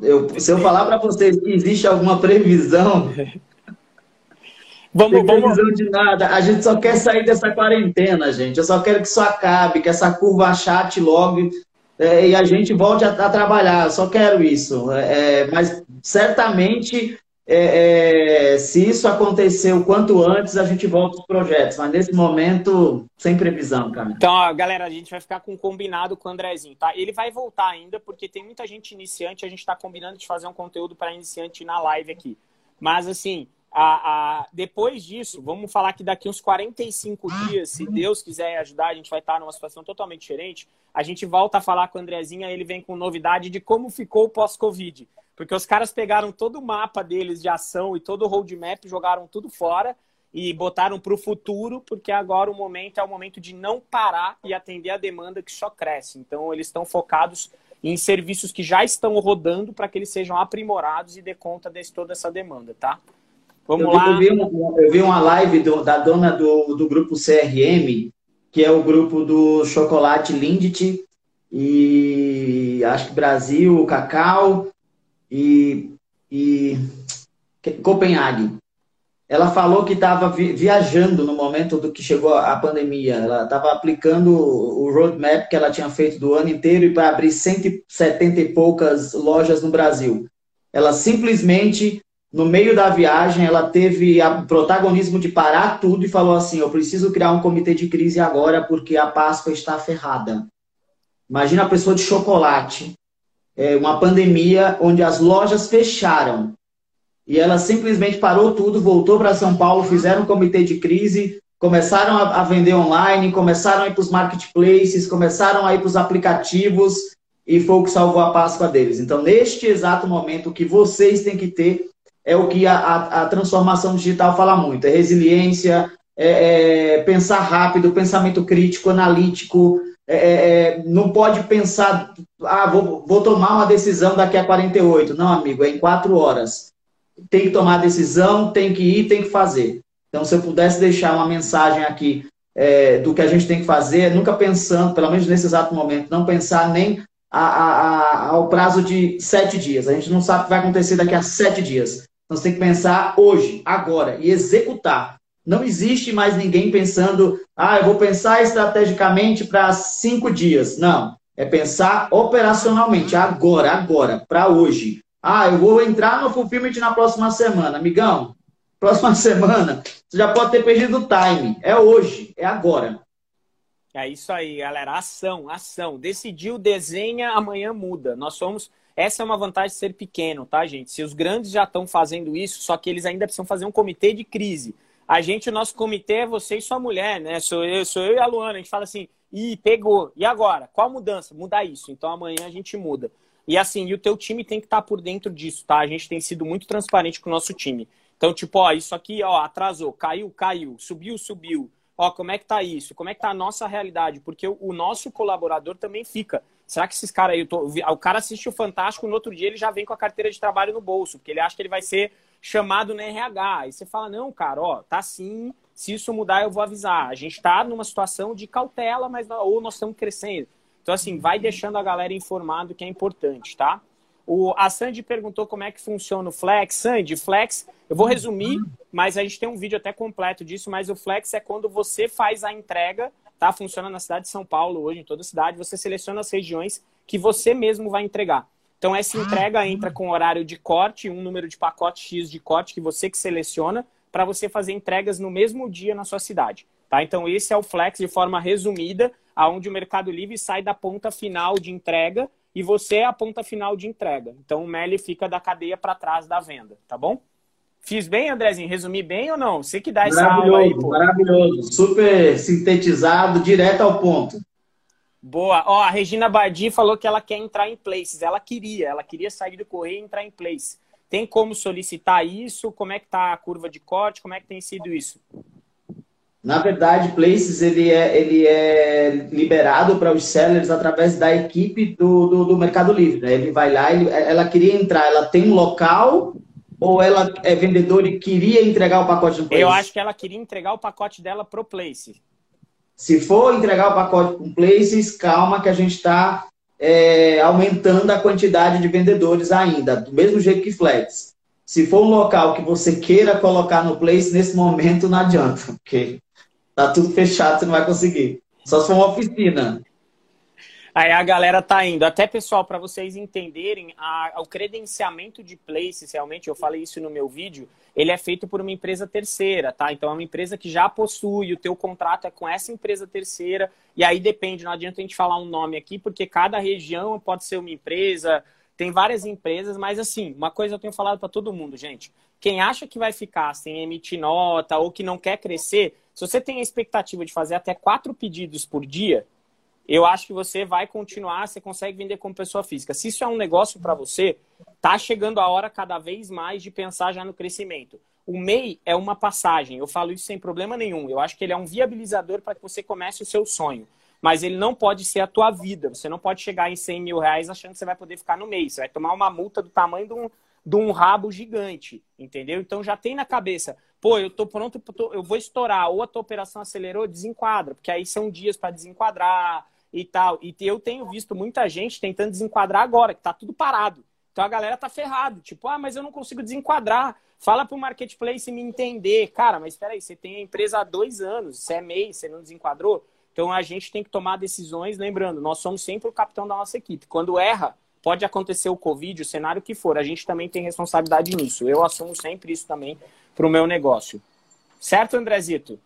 Eu, se eu falar para vocês que existe alguma previsão, (laughs) vamos, tem previsão vamos. de nada. A gente só quer sair dessa quarentena, gente. Eu só quero que isso acabe, que essa curva achate logo é, e a gente volte a, a, trabalhar. Eu só quero isso. É, mas certamente é, é, se isso acontecer o quanto antes, a gente volta os projetos. Mas nesse momento, sem previsão, cara. Então, ó, galera, a gente vai ficar com um combinado com o Andrezinho, tá? Ele vai voltar ainda, porque tem muita gente iniciante, a gente está combinando de fazer um conteúdo para iniciante na live aqui. Mas, assim, a, a, depois disso, vamos falar que daqui uns 45 dias, se Deus quiser ajudar, a gente vai estar numa situação totalmente diferente. A gente volta a falar com o Andrezinho, ele vem com novidade de como ficou o pós-Covid. Porque os caras pegaram todo o mapa deles de ação e todo o roadmap, jogaram tudo fora e botaram para o futuro, porque agora o momento é o momento de não parar e atender a demanda que só cresce. Então, eles estão focados em serviços que já estão rodando para que eles sejam aprimorados e dê conta de toda essa demanda, tá? Vamos eu, lá. Eu vi, uma, eu vi uma live do, da dona do, do grupo CRM, que é o grupo do chocolate Lindt e acho que Brasil, Cacau, e, e Copenhague. Ela falou que estava viajando no momento do que chegou a pandemia. Ela estava aplicando o roadmap que ela tinha feito do ano inteiro e para abrir 170 e poucas lojas no Brasil. Ela simplesmente, no meio da viagem, ela teve o protagonismo de parar tudo e falou assim: Eu preciso criar um comitê de crise agora porque a Páscoa está ferrada. Imagina a pessoa de chocolate é, uma pandemia onde as lojas fecharam. E ela simplesmente parou tudo, voltou para São Paulo, fizeram um comitê de crise, começaram a, a vender online, começaram a ir para os marketplaces, começaram a ir para os aplicativos e foi o que salvou a Páscoa deles. Então, neste exato momento, o que vocês têm que ter é o que a, a, a transformação digital fala muito: é resiliência, é, é pensar rápido, pensamento crítico, analítico, é, é, é, não pode pensar, ah, vou, vou tomar uma decisão daqui a 48. Não, amigo, é em quatro horas. Tem que tomar a decisão, tem que ir, tem que fazer. Então, se eu pudesse deixar uma mensagem aqui é, do que a gente tem que fazer, nunca pensando, pelo menos nesse exato momento, não pensar nem a, a, a, ao prazo de sete dias. A gente não sabe o que vai acontecer daqui a sete dias. Então, você tem que pensar hoje, agora, e executar. Não existe mais ninguém pensando, ah, eu vou pensar estrategicamente para cinco dias. Não. É pensar operacionalmente, agora, agora, para hoje. Ah, eu vou entrar no Fulfillment na próxima semana. Amigão, próxima (laughs) semana, você já pode ter perdido o time. É hoje, é agora. É isso aí, galera. Ação, ação. Decidiu, desenha, amanhã muda. Nós somos. Essa é uma vantagem de ser pequeno, tá, gente? Se os grandes já estão fazendo isso, só que eles ainda precisam fazer um comitê de crise. A gente, o nosso comitê é você e sua mulher, né? Sou eu, sou eu e a Luana. A gente fala assim, ih, pegou. E agora? Qual mudança? Mudar isso. Então amanhã a gente muda. E assim, e o teu time tem que estar tá por dentro disso, tá? A gente tem sido muito transparente com o nosso time. Então, tipo, ó, isso aqui, ó, atrasou, caiu, caiu, subiu, subiu. Ó, como é que tá isso? Como é que tá a nossa realidade? Porque o, o nosso colaborador também fica. Será que esses caras aí, tô, o cara assiste o Fantástico, no outro dia ele já vem com a carteira de trabalho no bolso, porque ele acha que ele vai ser chamado no RH. Aí você fala, não, cara, ó, tá sim, se isso mudar eu vou avisar. A gente está numa situação de cautela, mas ou nós estamos crescendo. Então, assim, vai deixando a galera informado que é importante, tá? O, a Sandy perguntou como é que funciona o Flex. Sandy, Flex, eu vou resumir, mas a gente tem um vídeo até completo disso, mas o Flex é quando você faz a entrega, tá? Funciona na cidade de São Paulo hoje, em toda a cidade, você seleciona as regiões que você mesmo vai entregar. Então, essa ah, entrega entra com horário de corte, um número de pacote X de corte que você que seleciona para você fazer entregas no mesmo dia na sua cidade. Tá? Então, esse é o Flex de forma resumida, aonde o Mercado Livre sai da ponta final de entrega e você é a ponta final de entrega. Então o Meli fica da cadeia para trás da venda, tá bom? Fiz bem, Andrezinho? Resumi bem ou não? Você que dá essa aula aí, pô. Maravilhoso, super sintetizado, direto ao ponto. Boa. Ó, a Regina Bardi falou que ela quer entrar em Places. Ela queria, ela queria sair do correio e entrar em Place. Tem como solicitar isso? Como é que tá a curva de corte? Como é que tem sido isso? Na verdade, Places ele é, ele é liberado para os sellers através da equipe do, do, do Mercado Livre. Né? Ele vai lá, ele, ela queria entrar, ela tem um local ou ela é vendedora e queria entregar o pacote no Place? Eu acho que ela queria entregar o pacote dela pro Place. Se for entregar o pacote com Places, calma que a gente está é, aumentando a quantidade de vendedores ainda, do mesmo jeito que Flex. Se for um local que você queira colocar no Place, nesse momento não adianta, (laughs) porque tá tudo fechado, você não vai conseguir. Só se for uma oficina. Aí a galera tá indo. Até, pessoal, para vocês entenderem, a, o credenciamento de Places, realmente, eu falei isso no meu vídeo, ele é feito por uma empresa terceira, tá? Então é uma empresa que já possui, o teu contrato é com essa empresa terceira, e aí depende, não adianta a gente falar um nome aqui, porque cada região pode ser uma empresa, tem várias empresas, mas assim, uma coisa eu tenho falado para todo mundo, gente. Quem acha que vai ficar sem emitir nota ou que não quer crescer, se você tem a expectativa de fazer até quatro pedidos por dia, eu acho que você vai continuar, você consegue vender como pessoa física. Se isso é um negócio para você, tá chegando a hora cada vez mais de pensar já no crescimento. O MEI é uma passagem, eu falo isso sem problema nenhum. Eu acho que ele é um viabilizador para que você comece o seu sonho. Mas ele não pode ser a tua vida. Você não pode chegar em 100 mil reais achando que você vai poder ficar no MEI. Você vai tomar uma multa do tamanho de um, de um rabo gigante, entendeu? Então já tem na cabeça, pô, eu tô pronto, eu vou estourar, ou a tua operação acelerou, desenquadra, porque aí são dias para desenquadrar, e tal. E eu tenho visto muita gente tentando desenquadrar agora, que tá tudo parado. Então a galera tá ferrado, tipo, ah, mas eu não consigo desenquadrar. Fala pro marketplace me entender. Cara, mas aí, você tem a empresa há dois anos, você é MEI, você não desenquadrou. Então a gente tem que tomar decisões, lembrando, nós somos sempre o capitão da nossa equipe. Quando erra, pode acontecer o Covid, o cenário que for, a gente também tem responsabilidade nisso. Eu assumo sempre isso também pro meu negócio. Certo, Andrezito?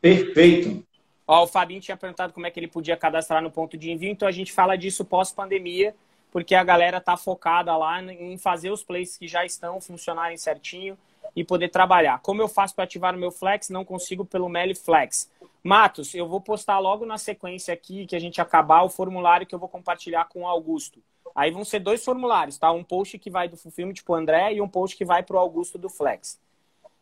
Perfeito. Ó, o Fabinho tinha perguntado como é que ele podia cadastrar no ponto de envio, então a gente fala disso pós-pandemia, porque a galera tá focada lá em fazer os plays que já estão funcionarem certinho e poder trabalhar. Como eu faço para ativar o meu Flex? Não consigo pelo Meli Flex. Matos, eu vou postar logo na sequência aqui que a gente acabar o formulário que eu vou compartilhar com o Augusto. Aí vão ser dois formulários, tá? Um post que vai do Fulfillment tipo André e um post que vai para o Augusto do Flex.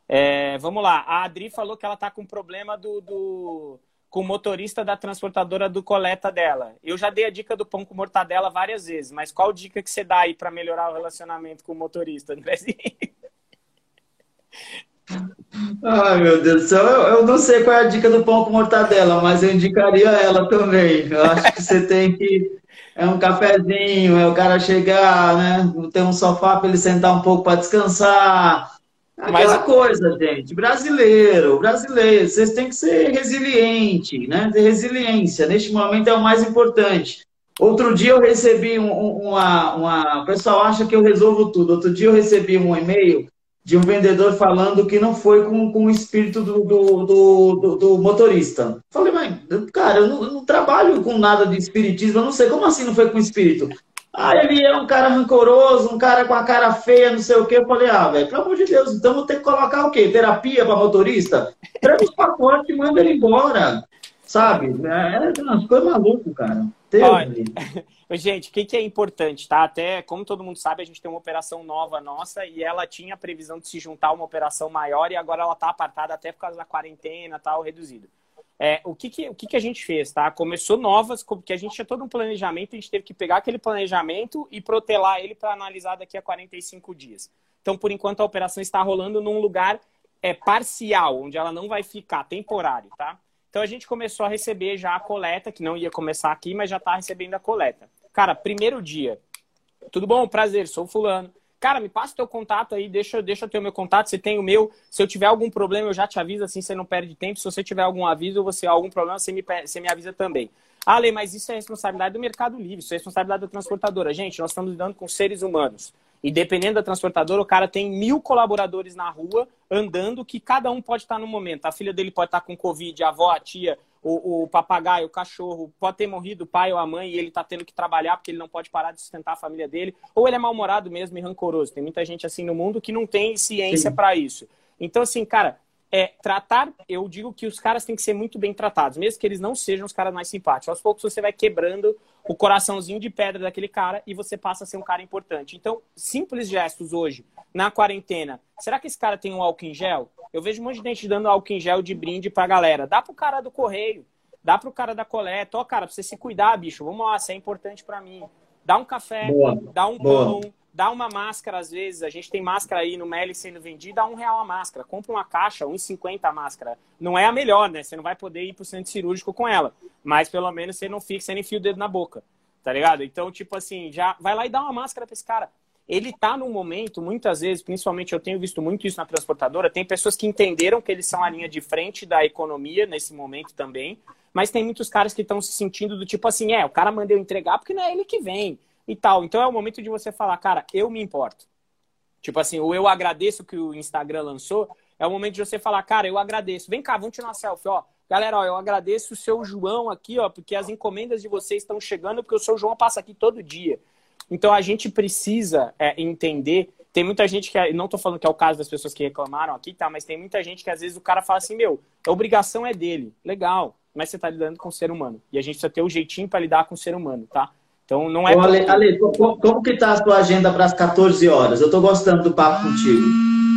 É, vamos lá. A Adri falou que ela tá com problema do, do com o motorista da transportadora do coleta dela. Eu já dei a dica do pão com mortadela várias vezes, mas qual dica que você dá aí para melhorar o relacionamento com o motorista, Andrezinho? (laughs) Ai, meu Deus do céu, eu, eu, não sei qual é a dica do pão com mortadela, mas eu indicaria ela também. Eu acho que você tem que. É um cafezinho, é o cara chegar, né? Ter um sofá para ele sentar um pouco para descansar Aquela Mas... coisa, gente, brasileiro, brasileiro, vocês têm que ser resiliente, né? Ter resiliência, neste momento é o mais importante. Outro dia eu recebi um, uma, uma. O pessoal acha que eu resolvo tudo. Outro dia eu recebi um e-mail de um vendedor falando que não foi com, com o espírito do, do, do, do motorista. Falei, mas, cara, eu não, eu não, trabalho com nada de espiritismo, eu não sei como assim não foi com espírito. Ah, ele é um cara rancoroso, um cara com a cara feia, não sei o quê. Eu falei, ah, velho, pelo amor de Deus, então vou ter que colocar o quê? Terapia para motorista? Treme os pacotes e manda ele embora. Sabe? É, é umas coisas malucas, cara. Olha, (laughs) gente, o que, que é importante, tá? Até, como todo mundo sabe, a gente tem uma operação nova nossa e ela tinha a previsão de se juntar a uma operação maior e agora ela tá apartada até por causa da quarentena tal, reduzido. É, o que, que, o que, que a gente fez, tá? Começou novas, porque a gente tinha todo um planejamento, a gente teve que pegar aquele planejamento e protelar ele para analisar daqui a 45 dias. Então, por enquanto, a operação está rolando num lugar é, parcial, onde ela não vai ficar, temporário, tá? Então, a gente começou a receber já a coleta, que não ia começar aqui, mas já está recebendo a coleta. Cara, primeiro dia. Tudo bom? Prazer, sou fulano. Cara, me passa o teu contato aí, deixa, deixa eu ter o meu contato, você tem o meu. Se eu tiver algum problema, eu já te aviso, assim você não perde tempo. Se você tiver algum aviso você algum problema, você me, você me avisa também. Ah, mas isso é responsabilidade do Mercado Livre, isso é responsabilidade da transportadora. Gente, nós estamos lidando com seres humanos. E dependendo da transportadora, o cara tem mil colaboradores na rua andando que cada um pode estar no momento. A filha dele pode estar com Covid, a avó, a tia, o, o papagaio, o cachorro, pode ter morrido o pai ou a mãe e ele tá tendo que trabalhar porque ele não pode parar de sustentar a família dele, ou ele é mal-humorado mesmo e rancoroso. Tem muita gente assim no mundo que não tem ciência para isso. Então, assim, cara, é, tratar, eu digo que os caras têm que ser muito bem tratados, mesmo que eles não sejam os caras mais simpáticos. Aos poucos você vai quebrando o coraçãozinho de pedra daquele cara e você passa a ser um cara importante. Então, simples gestos hoje, na quarentena. Será que esse cara tem um álcool em gel? Eu vejo um monte de gente dando álcool em gel de brinde pra galera. Dá pro cara do correio, dá pro cara da coleta. Ó, cara, pra você se cuidar, bicho, vamos lá, isso é importante para mim. Dá um café, Boa. dá um Boa. pão, dá uma máscara às vezes. A gente tem máscara aí no Meli sendo vendida a um real a máscara. Compra uma caixa, 1,50 a máscara. Não é a melhor, né? Você não vai poder ir pro centro cirúrgico com ela. Mas pelo menos você não fica, você nem enfia o dedo na boca. Tá ligado? Então, tipo assim, já vai lá e dá uma máscara pra esse cara ele está num momento, muitas vezes, principalmente eu tenho visto muito isso na transportadora, tem pessoas que entenderam que eles são a linha de frente da economia nesse momento também, mas tem muitos caras que estão se sentindo do tipo assim, é, o cara manda eu entregar porque não é ele que vem e tal. Então é o momento de você falar, cara, eu me importo. Tipo assim, o eu agradeço que o Instagram lançou, é o momento de você falar, cara, eu agradeço. Vem cá, vamos tirar uma selfie, ó. Galera, ó, eu agradeço o seu João aqui, ó, porque as encomendas de vocês estão chegando, porque o seu João passa aqui todo dia. Então a gente precisa é, entender. Tem muita gente que. Não estou falando que é o caso das pessoas que reclamaram aqui, tá? Mas tem muita gente que às vezes o cara fala assim: meu, a obrigação é dele. Legal. Mas você está lidando com o ser humano. E a gente precisa ter o um jeitinho para lidar com o ser humano, tá? Então não é. Ô, Ale, Ale, como, como que tá a sua agenda para as 14 horas? Eu estou gostando do papo contigo.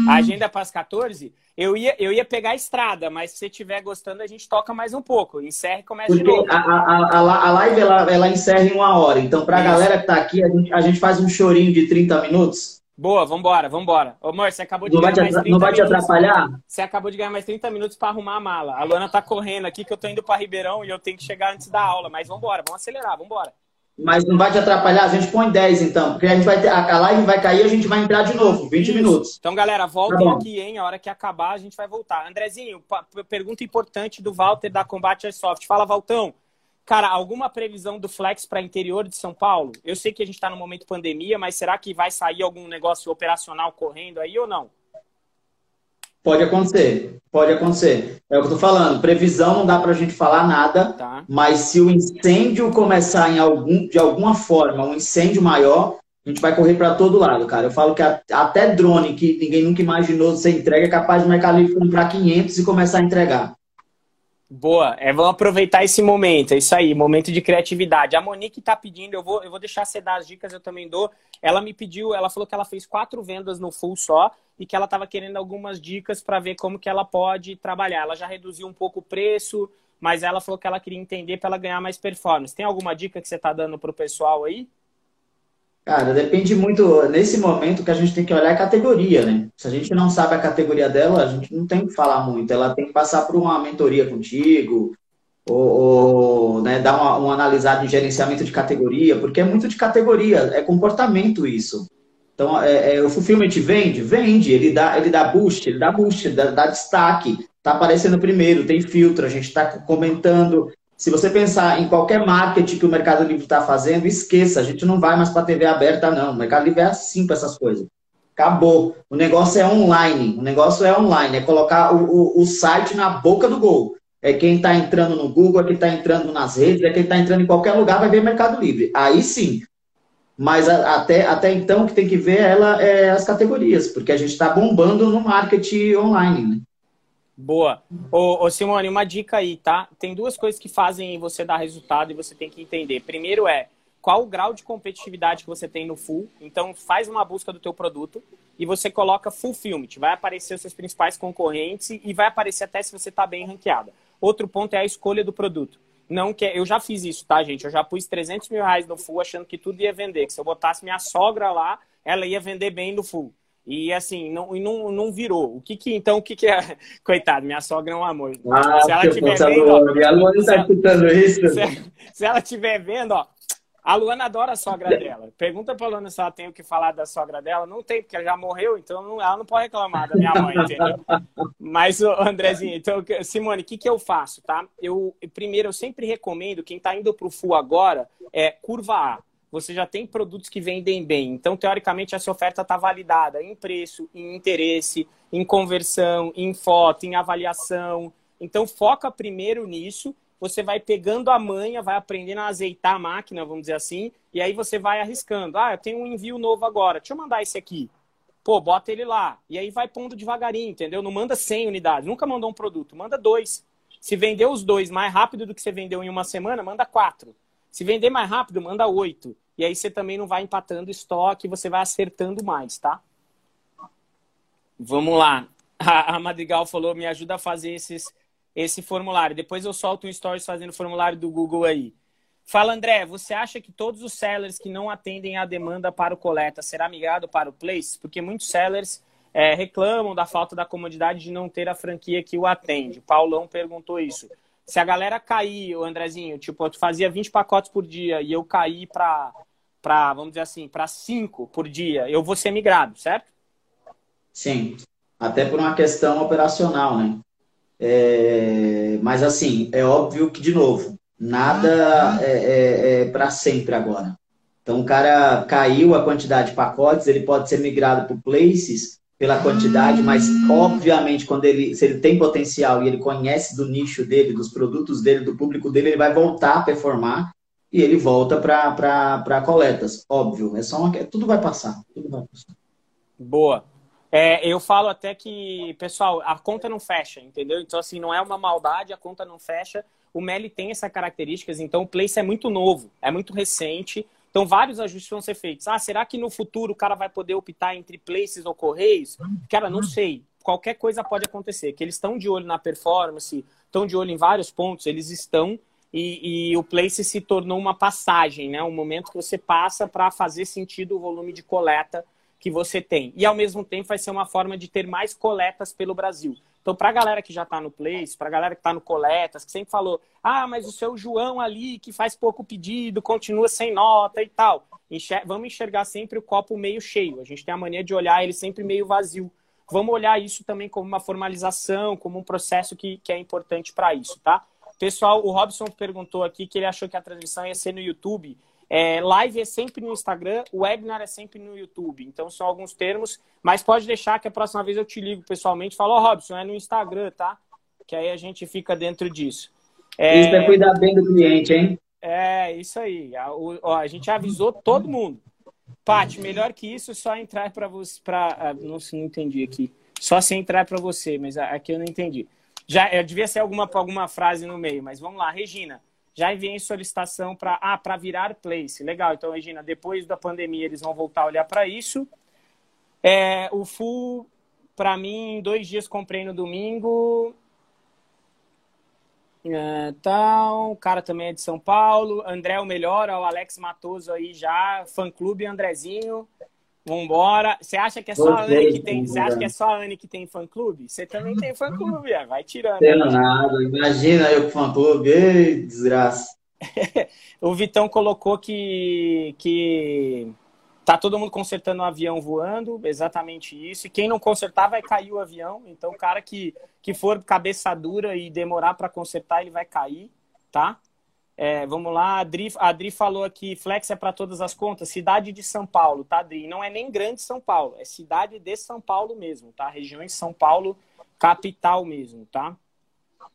A agenda para as 14? Eu ia, eu ia pegar a estrada, mas se você estiver gostando, a gente toca mais um pouco. Encerra e começa Porque de novo. A, a, a, a live ela, ela encerra em uma hora. Então, para a galera que está aqui, a gente, a gente faz um chorinho de 30 minutos. Boa, vambora, vambora. Ô, amor, você acabou de não ganhar mais 30 Não vai te atrapalhar? Você acabou de ganhar mais 30 minutos para arrumar a mala. A Luana tá correndo aqui que eu tô indo para Ribeirão e eu tenho que chegar antes da aula. Mas vambora, vamos acelerar, vambora. Mas não vai te atrapalhar? A gente põe 10 então, porque a gente vai ter, a live vai cair e a gente vai entrar de novo, 20 Isso. minutos. Então, galera, voltem tá aqui, hein? A hora que acabar, a gente vai voltar. Andrezinho, pergunta importante do Walter da Combate Airsoft. Fala, Valtão. Cara, alguma previsão do Flex para interior de São Paulo? Eu sei que a gente está no momento pandemia, mas será que vai sair algum negócio operacional correndo aí ou não? Pode acontecer, pode acontecer. É o que eu tô falando. Previsão não dá para a gente falar nada, tá. mas se o incêndio começar em algum, de alguma forma, um incêndio maior, a gente vai correr para todo lado, cara. Eu falo que até drone que ninguém nunca imaginou ser entregue é capaz de Mercado Livre comprar 500 e começar a entregar. Boa, é, vamos aproveitar esse momento, é isso aí, momento de criatividade. A Monique tá pedindo, eu vou, eu vou deixar você dar as dicas, eu também dou. Ela me pediu, ela falou que ela fez quatro vendas no full só e que ela estava querendo algumas dicas para ver como que ela pode trabalhar. Ela já reduziu um pouco o preço, mas ela falou que ela queria entender para ela ganhar mais performance. Tem alguma dica que você está dando para o pessoal aí? Cara, depende muito. Nesse momento que a gente tem que olhar a categoria, né? Se a gente não sabe a categoria dela, a gente não tem que falar muito. Ela tem que passar por uma mentoria contigo, ou, ou né, dar uma, uma analisada em gerenciamento de categoria, porque é muito de categoria, é comportamento isso. Então, é, é, o fulfillment vende? Vende, ele dá, ele dá boost, ele dá boost, dá, dá destaque, tá aparecendo primeiro, tem filtro, a gente está comentando. Se você pensar em qualquer marketing que o Mercado Livre está fazendo, esqueça, a gente não vai mais para TV aberta, não. O Mercado Livre é assim para essas coisas. Acabou. O negócio é online. O negócio é online, é colocar o, o, o site na boca do gol. É quem está entrando no Google, é quem está entrando nas redes, é quem está entrando em qualquer lugar, vai ver Mercado Livre. Aí sim, mas a, até, até então o que tem que ver ela é as categorias, porque a gente está bombando no marketing online. Né? Boa. Ô, ô, Simone, uma dica aí, tá? Tem duas coisas que fazem você dar resultado e você tem que entender. Primeiro é qual o grau de competitividade que você tem no full. Então, faz uma busca do teu produto e você coloca fulfillment. Vai aparecer os seus principais concorrentes e vai aparecer até se você está bem ranqueada. Outro ponto é a escolha do produto não quer. Eu já fiz isso, tá, gente? Eu já pus 300 mil reais no full achando que tudo ia vender. Que se eu botasse minha sogra lá, ela ia vender bem no full. E assim, não, e não, não virou. O que que, então, o que que é... (laughs) Coitado, minha sogra é um amor. Ah, se ela estiver vendo... Ó, minha Luana está escutando isso. (laughs) Se, se ela estiver vendo, ó, a Luana adora a sogra dela. Pergunta pra Luana se ela tem o que falar da sogra dela. Não tem, porque ela já morreu, então não, ela não pode reclamar da minha mãe, entendeu? (laughs) Mas, Andrezinho, então, Simone, o que, que eu faço, tá? Eu, primeiro, eu sempre recomendo, quem tá indo pro FU agora, é curva A. Você já tem produtos que vendem bem. Então, teoricamente, essa oferta está validada em preço, em interesse, em conversão, em foto, em avaliação. Então, foca primeiro nisso você vai pegando a manha, vai aprendendo a azeitar a máquina, vamos dizer assim, e aí você vai arriscando. Ah, eu tenho um envio novo agora, deixa eu mandar esse aqui. Pô, bota ele lá. E aí vai pondo devagarinho, entendeu? Não manda 100 unidades, nunca mandou um produto, manda dois. Se vender os dois mais rápido do que você vendeu em uma semana, manda quatro. Se vender mais rápido, manda oito. E aí você também não vai empatando estoque, você vai acertando mais, tá? Vamos lá. A, Madrigal falou, me ajuda a fazer esses, esse formulário. Depois eu solto um stories fazendo o formulário do Google aí. Fala, André, você acha que todos os sellers que não atendem à demanda para o coleta será migrado para o Place? Porque muitos sellers é, reclamam da falta da comodidade de não ter a franquia que o atende. Paulão perguntou isso. Se a galera cair, o Andrezinho, tipo, eu fazia 20 pacotes por dia e eu cair para, vamos dizer assim, para 5 por dia, eu vou ser migrado, certo? Sim, até por uma questão operacional, né? É, mas assim, é óbvio que, de novo, nada é, é, é para sempre agora. Então, o cara caiu a quantidade de pacotes, ele pode ser migrado para places pela quantidade, mas obviamente quando ele, se ele tem potencial e ele conhece do nicho dele, dos produtos dele, do público dele, ele vai voltar a performar e ele volta para coletas. Óbvio, é só uma, tudo vai passar, tudo vai passar. Boa. É, eu falo até que, pessoal, a conta não fecha, entendeu? Então, assim, não é uma maldade, a conta não fecha. O Meli tem essas características, então o Place é muito novo, é muito recente. Então, vários ajustes vão ser feitos. Ah, será que no futuro o cara vai poder optar entre Places ou Correios? Cara, não sei. Qualquer coisa pode acontecer. Que eles estão de olho na performance, estão de olho em vários pontos, eles estão. E, e o Place se tornou uma passagem, né? Um momento que você passa para fazer sentido o volume de coleta que você tem. E ao mesmo tempo vai ser uma forma de ter mais coletas pelo Brasil. Então, para a galera que já está no Place, para a galera que está no Coletas, que sempre falou, ah, mas o seu João ali, que faz pouco pedido, continua sem nota e tal. Enxer vamos enxergar sempre o copo meio cheio. A gente tem a mania de olhar ele sempre meio vazio. Vamos olhar isso também como uma formalização, como um processo que, que é importante para isso, tá? Pessoal, o Robson perguntou aqui que ele achou que a transmissão ia ser no YouTube. É, live é sempre no Instagram, webinar é sempre no YouTube. Então são alguns termos, mas pode deixar que a próxima vez eu te ligo pessoalmente e falo, oh, Robson, é no Instagram, tá? Que aí a gente fica dentro disso. É... Isso é cuidar bem do cliente, hein? É, isso aí. A, ó, a gente avisou todo mundo. Paty, melhor que isso, só entrar para você. Pra, ah, não, não entendi aqui. Só se entrar para você, mas aqui eu não entendi. Já devia ser alguma, alguma frase no meio, mas vamos lá. Regina, já enviei solicitação para ah, para virar place. Legal, então, Regina, depois da pandemia eles vão voltar a olhar para isso. É, o full, para mim, dois dias comprei no domingo. Então, o cara também é de São Paulo. André, o melhor, o Alex Matoso aí já, fã clube Andrezinho. Vambora. Você acha que é só a Anne que tem? Você acha que é só a Anne que tem fã clube? Você também tem fã clube, é. vai tirando. Não nada. Imagina eu com fã clube, Ei, desgraça. (laughs) o Vitão colocou que que tá todo mundo consertando o avião voando, exatamente isso. E quem não consertar vai cair o avião. Então, o cara que que for cabeça dura e demorar para consertar, ele vai cair, tá? É, vamos lá, a Adri, a Adri falou aqui, flex é para todas as contas, cidade de São Paulo, tá, Adri? Não é nem grande São Paulo, é cidade de São Paulo mesmo, tá? Região de São Paulo, capital mesmo, tá?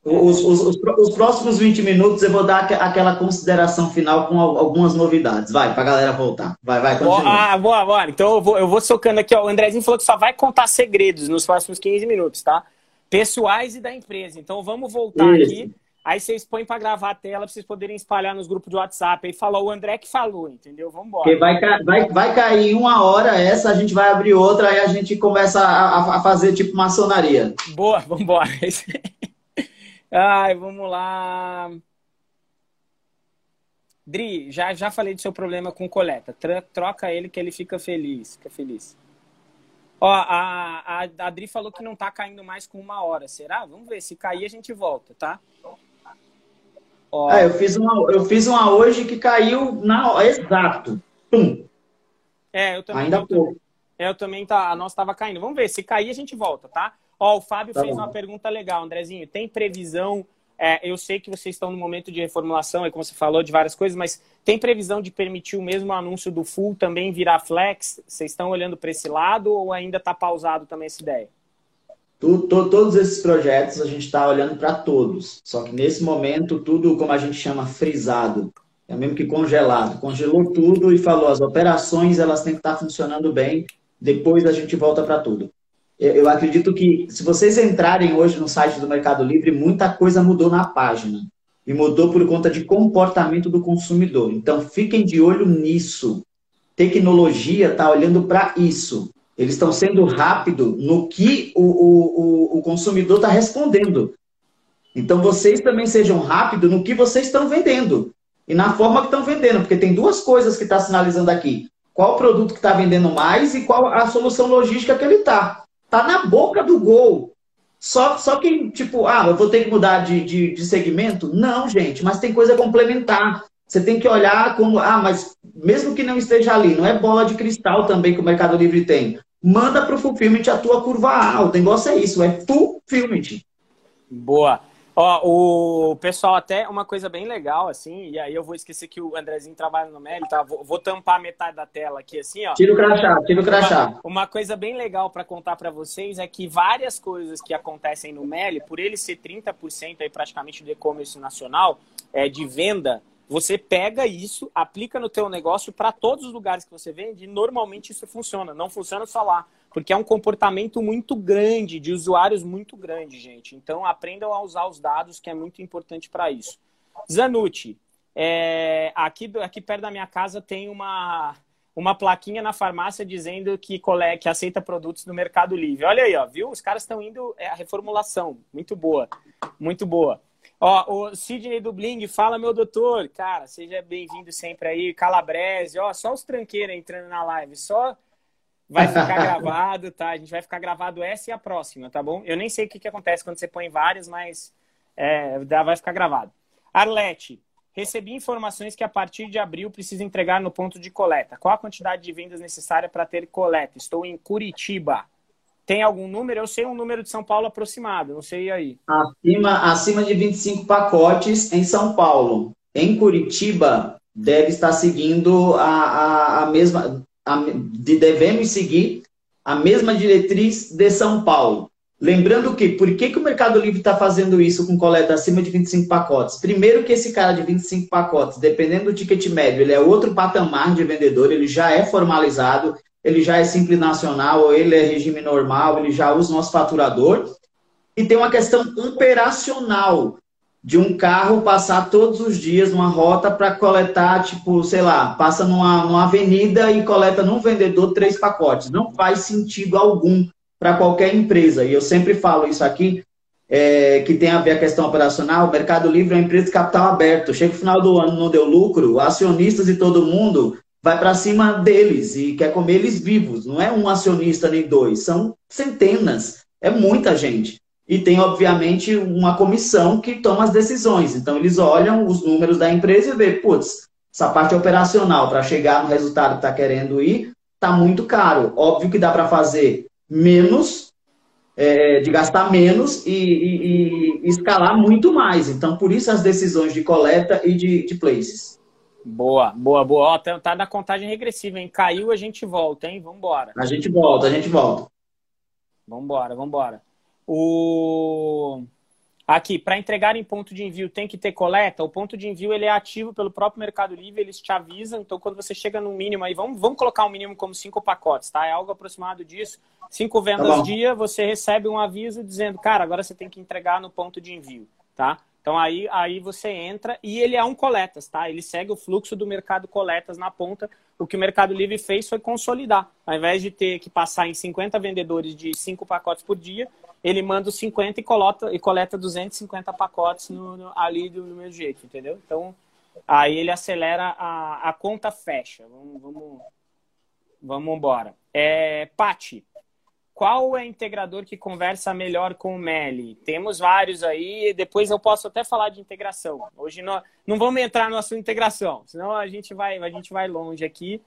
Os, os, os, os, próximos 20 minutos eu vou dar aquela consideração final com algumas novidades. Vai, pra galera voltar. Vai, vai, continua. Ah, boa, boa. Então eu vou, eu vou socando aqui, ó. O Andrezinho falou que só vai contar segredos nos próximos 15 minutos, tá? Pessoais e da empresa. Então vamos voltar Isso. aqui Aí vocês põem para gravar a tela para vocês poderem espalhar nos grupos de WhatsApp. Aí falou o André que falou, entendeu? Vamos embora. Vai, vai, vai cair uma hora essa, a gente vai abrir outra, aí a gente começa a, a fazer tipo maçonaria. Boa, (laughs) vamos embora. Ai, vamos lá. Dri, já, já falei do seu problema com coleta. Troca ele que ele fica feliz. Fica feliz. Ó, a, a, a Dri falou que não tá caindo mais com uma hora. Será? Vamos ver. Se cair, a gente volta, tá? Ó. É, eu fiz, uma, eu fiz uma hoje que caiu na exato. Pum. É, eu também. Ainda eu, pouco. É, eu também tá. A nossa estava caindo. Vamos ver. Se cair, a gente volta, tá? Ó, o Fábio tá fez bom. uma pergunta legal, Andrezinho. Tem previsão? É, eu sei que vocês estão no momento de reformulação, é como você falou, de várias coisas, mas tem previsão de permitir o mesmo anúncio do full também virar flex? Vocês estão olhando para esse lado ou ainda está pausado também essa ideia? Todos esses projetos a gente está olhando para todos. Só que nesse momento, tudo como a gente chama frisado. É mesmo que congelado. Congelou tudo e falou: as operações elas têm que estar tá funcionando bem. Depois a gente volta para tudo. Eu acredito que se vocês entrarem hoje no site do Mercado Livre, muita coisa mudou na página. E mudou por conta de comportamento do consumidor. Então fiquem de olho nisso. Tecnologia está olhando para isso. Eles estão sendo rápido no que o, o, o consumidor está respondendo. Então vocês também sejam rápidos no que vocês estão vendendo e na forma que estão vendendo, porque tem duas coisas que está sinalizando aqui. Qual o produto que está vendendo mais e qual a solução logística que ele está. Está na boca do gol. Só, só que, tipo, ah, eu vou ter que mudar de, de, de segmento? Não, gente, mas tem coisa complementar. Você tem que olhar como, ah, mas mesmo que não esteja ali, não é bola de cristal também que o Mercado Livre tem. Manda para o Fulfillment a tua curva A. O negócio é isso, é Fulfillment. Boa. Ó, o pessoal até uma coisa bem legal, assim, e aí eu vou esquecer que o Andrezinho trabalha no Meli, tá? Vou, vou, tampar metade da tela aqui, assim, ó. Tira o crachá, tira o crachá. Uma, uma coisa bem legal para contar para vocês é que várias coisas que acontecem no Meli, por ele ser 30% aí praticamente do e-commerce nacional, é, de venda, você pega isso, aplica no teu negócio para todos os lugares que você vende e normalmente isso funciona. Não funciona só lá, porque é um comportamento muito grande, de usuários muito grande, gente. Então aprendam a usar os dados, que é muito importante para isso. Zanucci, é, aqui, aqui perto da minha casa tem uma, uma plaquinha na farmácia dizendo que, cole, que aceita produtos do Mercado Livre. Olha aí, ó, viu? Os caras estão indo. É a reformulação. Muito boa. Muito boa. Ó, o Sidney do Bling, fala, meu doutor. Cara, seja bem-vindo sempre aí. Calabrese, ó, só os tranqueiros entrando na live. Só vai ficar (laughs) gravado, tá? A gente vai ficar gravado essa e a próxima, tá bom? Eu nem sei o que, que acontece quando você põe várias, mas é, vai ficar gravado. Arlete, recebi informações que a partir de abril precisa entregar no ponto de coleta. Qual a quantidade de vendas necessária para ter coleta? Estou em Curitiba. Tem algum número? Eu sei um número de São Paulo aproximado, não sei aí. Acima, acima de 25 pacotes em São Paulo. Em Curitiba, deve estar seguindo a, a, a mesma. A, de, devemos seguir a mesma diretriz de São Paulo. Lembrando que, por que, que o Mercado Livre está fazendo isso com coleta acima de 25 pacotes? Primeiro que esse cara de 25 pacotes, dependendo do ticket médio, ele é outro patamar de vendedor, ele já é formalizado, ele já é simples nacional, ou ele é regime normal, ele já usa o nosso faturador. E tem uma questão operacional de um carro passar todos os dias numa rota para coletar, tipo, sei lá, passa numa, numa avenida e coleta num vendedor três pacotes. Não faz sentido algum para qualquer empresa. E eu sempre falo isso aqui, é, que tem a ver a questão operacional. O Mercado Livre é uma empresa de capital aberto. Chega o final do ano, não deu lucro, acionistas e todo mundo vai para cima deles e quer comer eles vivos. Não é um acionista nem dois, são centenas, é muita gente. E tem, obviamente, uma comissão que toma as decisões. Então, eles olham os números da empresa e vê, putz, essa parte operacional para chegar no resultado que está querendo ir, está muito caro. Óbvio que dá para fazer menos, é, de gastar menos e, e, e, escalar muito mais. Então, por isso as decisões de coleta e de, de places. Boa, boa, boa. Ó, tá, tá na contagem regressiva, hein? Caiu, a gente volta, hein? Vambora. A gente volta, a gente volta. Vambora, vambora. O... Aqui, para entregar em ponto de envio tem que ter coleta. O ponto de envio ele é ativo pelo próprio Mercado Livre, eles te avisam. Então, quando você chega no mínimo aí, vamos, vamos colocar um mínimo como cinco pacotes, tá? É algo aproximado disso. Cinco vendas tá dia, você recebe um aviso dizendo, cara, agora você tem que entregar no ponto de envio, tá? Então aí, aí você entra e ele é um coletas, tá? Ele segue o fluxo do mercado coletas na ponta. O que o Mercado Livre fez foi consolidar. Ao invés de ter que passar em 50 vendedores de 5 pacotes por dia, ele manda os 50 e coleta, e coleta 250 pacotes no, no, ali do, do mesmo jeito, entendeu? Então aí ele acelera a, a conta fecha. Vamos, vamos, vamos embora. É, Pati, qual é o integrador que conversa melhor com o Meli? Temos vários aí, depois eu posso até falar de integração. Hoje não, não vamos entrar no assunto integração, senão a gente vai, a gente vai longe aqui.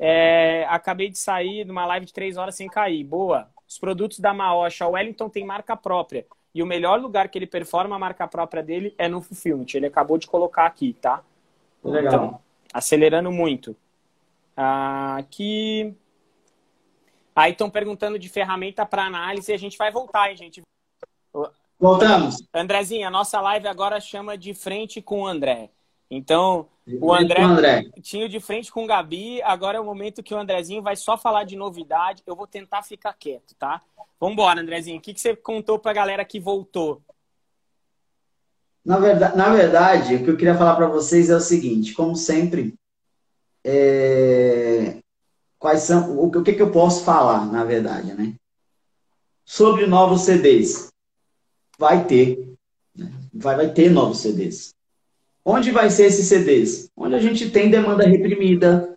É, acabei de sair de uma live de três horas sem cair. Boa. Os produtos da Maocha, o Wellington tem marca própria. E o melhor lugar que ele performa a marca própria dele é no Fulfillment. Ele acabou de colocar aqui, tá? Legal. Então, acelerando muito. Aqui. Aí estão perguntando de ferramenta para análise e a gente vai voltar, hein, gente? Voltamos. Andrezinho, a nossa live agora chama de frente com o André. Então, o André, André, tinha de frente com o Gabi, agora é o momento que o Andrezinho vai só falar de novidade. Eu vou tentar ficar quieto, tá? Vamos embora, Andrezinho. O que, que você contou para a galera que voltou? Na verdade, na verdade, o que eu queria falar para vocês é o seguinte: como sempre, é... quais são o que, que eu posso falar, na verdade, né? Sobre novos CDs. Vai ter. Né? Vai, vai ter novos CDs. Onde vai ser esses CDs? Onde a gente tem demanda reprimida,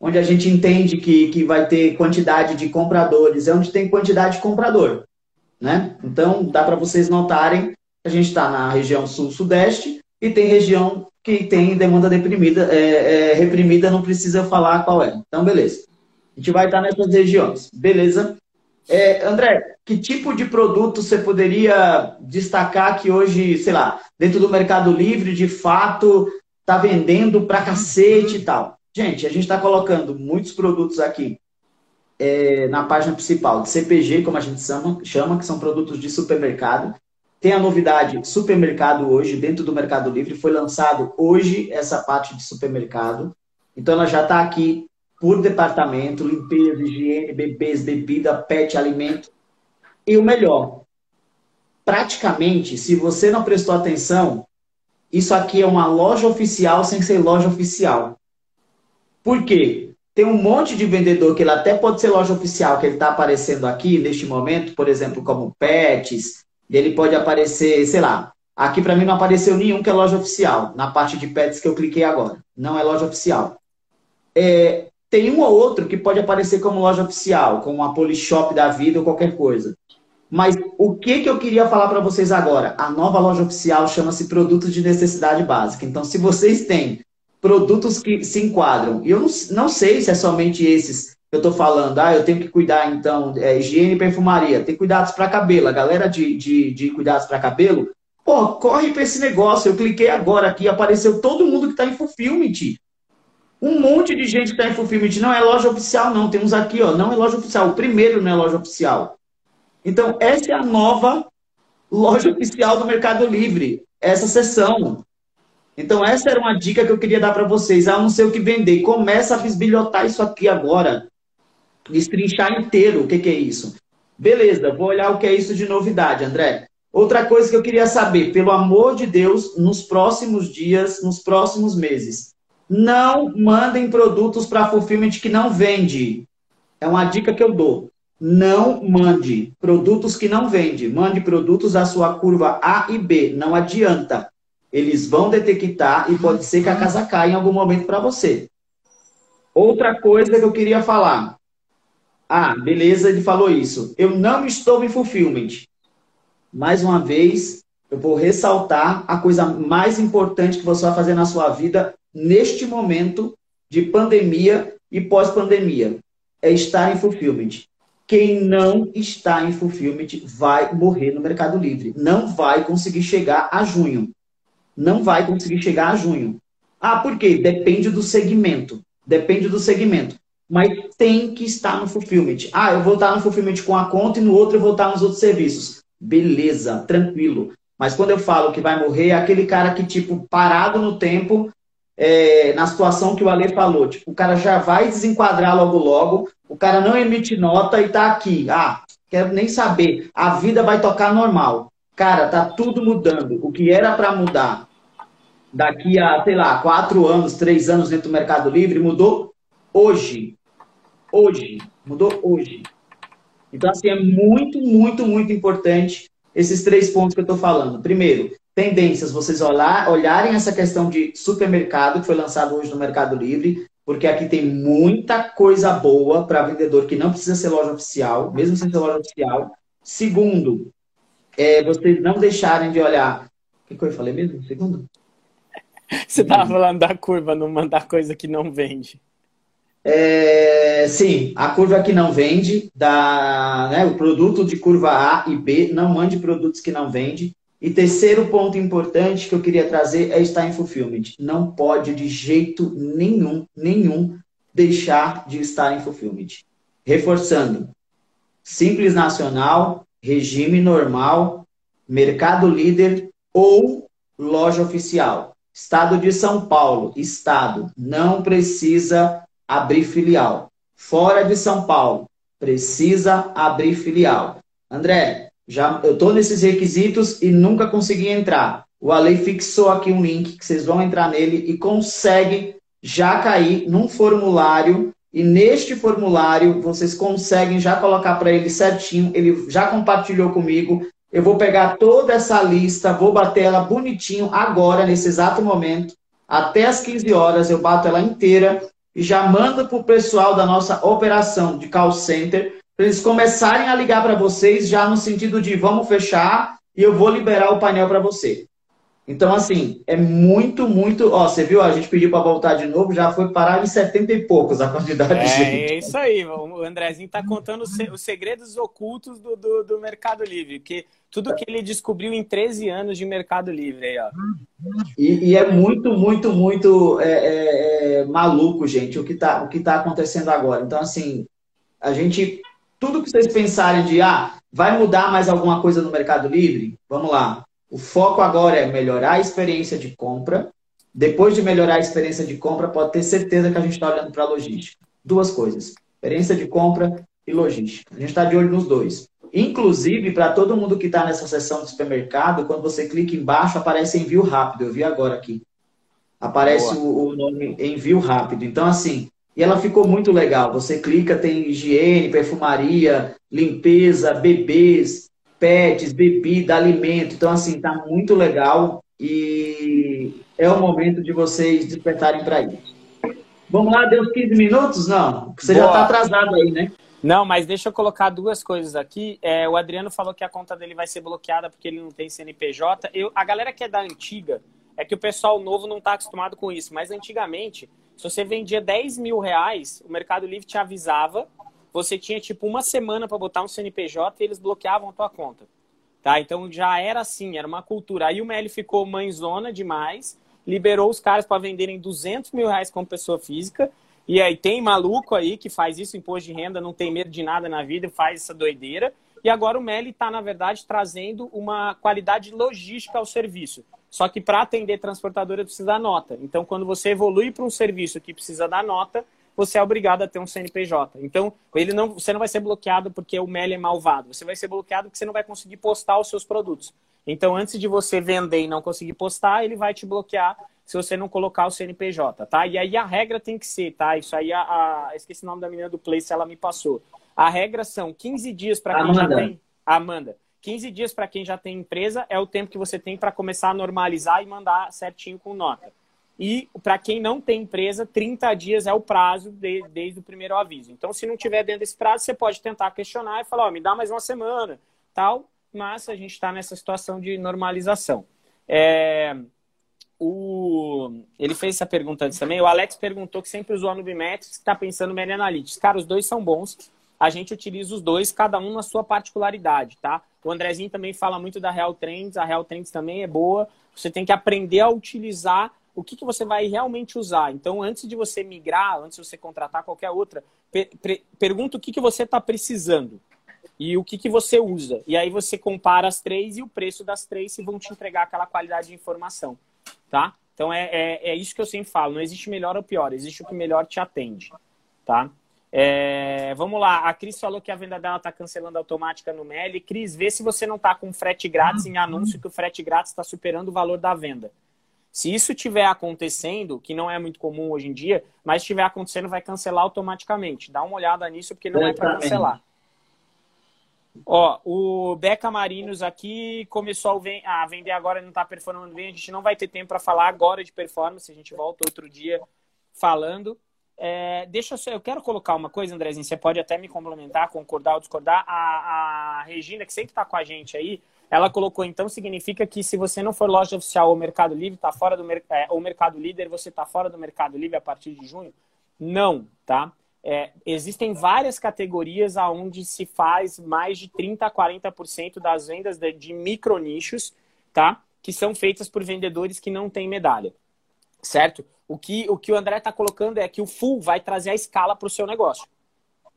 onde a gente entende que, que vai ter quantidade de compradores, é onde tem quantidade de comprador. Né? Então, dá para vocês notarem a gente está na região sul-sudeste e tem região que tem demanda deprimida, é, é, reprimida, não precisa falar qual é. Então, beleza. A gente vai estar nessas regiões. Beleza. É, André, que tipo de produto você poderia destacar que hoje, sei lá, dentro do Mercado Livre, de fato, está vendendo pra cacete e tal? Gente, a gente está colocando muitos produtos aqui é, na página principal de CPG, como a gente chama, chama, que são produtos de supermercado. Tem a novidade supermercado hoje, dentro do Mercado Livre, foi lançado hoje essa parte de supermercado. Então ela já está aqui por departamento, limpeza, higiene, bebês, bebida, pet, alimento. E o melhor, praticamente, se você não prestou atenção, isso aqui é uma loja oficial sem ser loja oficial. Por quê? Tem um monte de vendedor que ele até pode ser loja oficial, que ele está aparecendo aqui neste momento, por exemplo, como Pets, ele pode aparecer, sei lá. Aqui para mim não apareceu nenhum que é loja oficial, na parte de pets que eu cliquei agora. Não é loja oficial. É, tem um ou outro que pode aparecer como loja oficial, como uma Polishop da vida ou qualquer coisa. Mas o que, que eu queria falar para vocês agora? A nova loja oficial chama-se Produtos de Necessidade Básica. Então, se vocês têm produtos que se enquadram, e eu não, não sei se é somente esses eu estou falando, ah, eu tenho que cuidar, então, é, higiene e perfumaria, tem cuidados para cabelo, a galera de, de, de cuidados para cabelo, pô, corre para esse negócio. Eu cliquei agora aqui, apareceu todo mundo que está em fulfillment. Um monte de gente que está em fulfillment. Não é loja oficial, não. Tem uns aqui, ó, não é loja oficial. O primeiro não é loja oficial. Então, essa é a nova loja oficial do Mercado Livre, essa sessão. Então, essa era uma dica que eu queria dar para vocês. Ah, não sei o que vender. Começa a bisbilhotar isso aqui agora destrinchar inteiro o que, que é isso. Beleza, vou olhar o que é isso de novidade, André. Outra coisa que eu queria saber, pelo amor de Deus, nos próximos dias, nos próximos meses, não mandem produtos para fulfillment que não vende. É uma dica que eu dou. Não mande produtos que não vende. Mande produtos da sua curva A e B. Não adianta. Eles vão detectar e pode ser que a casa caia em algum momento para você. Outra coisa que eu queria falar. Ah, beleza, ele falou isso. Eu não estou em fulfillment. Mais uma vez, eu vou ressaltar a coisa mais importante que você vai fazer na sua vida neste momento de pandemia e pós-pandemia. É estar em fulfillment. Quem não está em fulfillment vai morrer no Mercado Livre. Não vai conseguir chegar a junho. Não vai conseguir chegar a junho. Ah, por quê? Depende do segmento. Depende do segmento mas tem que estar no fulfillment. Ah, eu vou estar no fulfillment com a conta e no outro eu vou estar nos outros serviços. Beleza, tranquilo. Mas quando eu falo que vai morrer, é aquele cara que, tipo, parado no tempo, é, na situação que o Ale falou. Tipo, o cara já vai desenquadrar logo logo, o cara não emite nota e tá aqui. Ah, quero nem saber. A vida vai tocar normal. Cara, tá tudo mudando. O que era para mudar daqui a, sei lá, quatro anos, três anos dentro do Mercado Livre, mudou hoje. Hoje. Mudou hoje. Então, assim, é muito, muito, muito importante esses três pontos que eu estou falando. Primeiro, tendências, vocês olhar, olharem essa questão de supermercado, que foi lançado hoje no Mercado Livre, porque aqui tem muita coisa boa para vendedor que não precisa ser loja oficial, mesmo sem ser loja oficial. Segundo, é, vocês não deixarem de olhar. O que, que eu falei mesmo? Segundo? Você estava falando da curva, não mandar coisa que não vende. É, sim, a curva que não vende, da, né, o produto de curva A e B, não mande produtos que não vende. E terceiro ponto importante que eu queria trazer é estar em fulfillment. Não pode de jeito nenhum, nenhum, deixar de estar em fulfillment. Reforçando: Simples Nacional, Regime Normal, Mercado Líder ou Loja Oficial. Estado de São Paulo, Estado, não precisa abrir filial. Fora de São Paulo, precisa abrir filial. André, já eu estou nesses requisitos e nunca consegui entrar. O Ale fixou aqui um link que vocês vão entrar nele e conseguem já cair num formulário. E neste formulário vocês conseguem já colocar para ele certinho. Ele já compartilhou comigo. Eu vou pegar toda essa lista, vou bater ela bonitinho agora, nesse exato momento. Até as 15 horas eu bato ela inteira e já mando para o pessoal da nossa operação de call center para eles começarem a ligar para vocês já no sentido de vamos fechar e eu vou liberar o painel para você. Então, assim, é muito, muito. Ó, você viu? A gente pediu para voltar de novo, já foi parar em 70 e poucos a quantidade é, de gente. É isso aí, o Andrezinho está contando os segredos ocultos do, do, do, Mercado Livre, que tudo que ele descobriu em 13 anos de Mercado Livre aí, ó. E, e é muito, muito, muito é, é, é maluco, gente, o que está o que tá acontecendo agora. Então, assim, a gente. Tudo que vocês pensarem de ah, vai mudar mais alguma coisa no Mercado Livre? Vamos lá o foco agora é melhorar a experiência de compra. Depois de melhorar a experiência de compra, pode ter certeza que a gente está olhando para a logística. Duas coisas: experiência de compra e logística. A gente está de olho nos dois. Inclusive, para todo mundo que está nessa seção do supermercado, quando você clica embaixo, aparece envio rápido. Eu vi agora aqui. Aparece o, o, nome envio rápido. Então, assim, e ela ficou muito legal. Você clica, tem higiene, perfumaria, limpeza, bebês, pets, bebida, alimento. Então, assim, tá muito legal e é o momento de vocês despertarem para isso. Vamos lá, deu 15 minutos? Não, você Boa. já está atrasado aí, né? Não, mas deixa eu colocar duas coisas aqui. É, o Adriano falou que a conta dele vai ser bloqueada porque ele não tem CNPJ. Eu, a galera que é da antiga, é que o pessoal novo não está acostumado com isso. Mas antigamente, se você vendia 10 mil reais, o Mercado Livre te avisava você tinha tipo uma semana para botar um CNPJ e eles bloqueavam a tua conta. Tá? Então já era assim, era uma cultura. Aí o Meli ficou mãezona demais, liberou os caras para venderem 200 mil reais como pessoa física. E aí tem maluco aí que faz isso, imposto de renda, não tem medo de nada na vida, faz essa doideira. E agora o Meli está, na verdade, trazendo uma qualidade logística ao serviço. Só que para atender transportadora precisa dar nota. Então, quando você evolui para um serviço que precisa dar nota, você é obrigado a ter um CNPJ. Então, ele não, você não vai ser bloqueado porque o Meli é malvado. Você vai ser bloqueado porque você não vai conseguir postar os seus produtos. Então, antes de você vender e não conseguir postar, ele vai te bloquear se você não colocar o CNPJ, tá? E aí a regra tem que ser, tá? Isso aí, a, a esqueci o nome da menina do Place, ela me passou. A regra são 15 dias para quem já tem... Amanda. 15 dias para quem já tem empresa é o tempo que você tem para começar a normalizar e mandar certinho com nota. E para quem não tem empresa, 30 dias é o prazo de, desde o primeiro aviso. Então, se não tiver dentro desse prazo, você pode tentar questionar e falar, oh, me dá mais uma semana, tal. Mas a gente está nessa situação de normalização. É, o, ele fez essa pergunta antes também. O Alex perguntou que sempre usou a Nubimetrics, está pensando no Meta Analytics. Cara, os dois são bons. A gente utiliza os dois, cada um na sua particularidade, tá? O Andrezinho também fala muito da Real Trends. A Real Trends também é boa. Você tem que aprender a utilizar o que, que você vai realmente usar. Então, antes de você migrar, antes de você contratar qualquer outra, per pergunta o que, que você está precisando e o que, que você usa. E aí você compara as três e o preço das três se vão te entregar aquela qualidade de informação, tá? Então, é, é, é isso que eu sempre falo. Não existe melhor ou pior, existe o que melhor te atende, tá? É, vamos lá, a Cris falou que a venda dela está cancelando automática no Meli. Cris, vê se você não está com frete grátis em anúncio, que o frete grátis está superando o valor da venda. Se isso estiver acontecendo, que não é muito comum hoje em dia, mas estiver acontecendo, vai cancelar automaticamente. Dá uma olhada nisso, porque não é para cancelar. Ó, o Beca Marinos aqui começou a vender agora, não está performando bem. A gente não vai ter tempo para falar agora de performance. A gente volta outro dia falando. É, deixa eu, eu quero colocar uma coisa, Andrezinho. Você pode até me complementar, concordar ou discordar. A, a Regina, que sempre está com a gente aí, ela colocou, então, significa que se você não for loja oficial ou Mercado Livre, tá fora do é, ou Mercado Líder, você está fora do Mercado Livre a partir de junho? Não, tá? É, existem várias categorias aonde se faz mais de 30 a 40% das vendas de, de micro nichos, tá? Que são feitas por vendedores que não têm medalha, certo? O que o, que o André está colocando é que o full vai trazer a escala para o seu negócio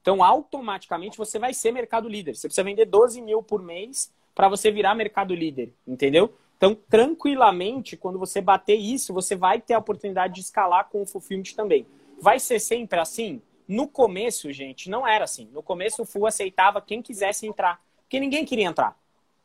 Então, automaticamente, você vai ser mercado líder. Você precisa vender 12 mil por mês para você virar mercado líder, entendeu? Então, tranquilamente, quando você bater isso, você vai ter a oportunidade de escalar com o Fulfillment também. Vai ser sempre assim? No começo, gente, não era assim. No começo, o Full aceitava quem quisesse entrar, porque ninguém queria entrar.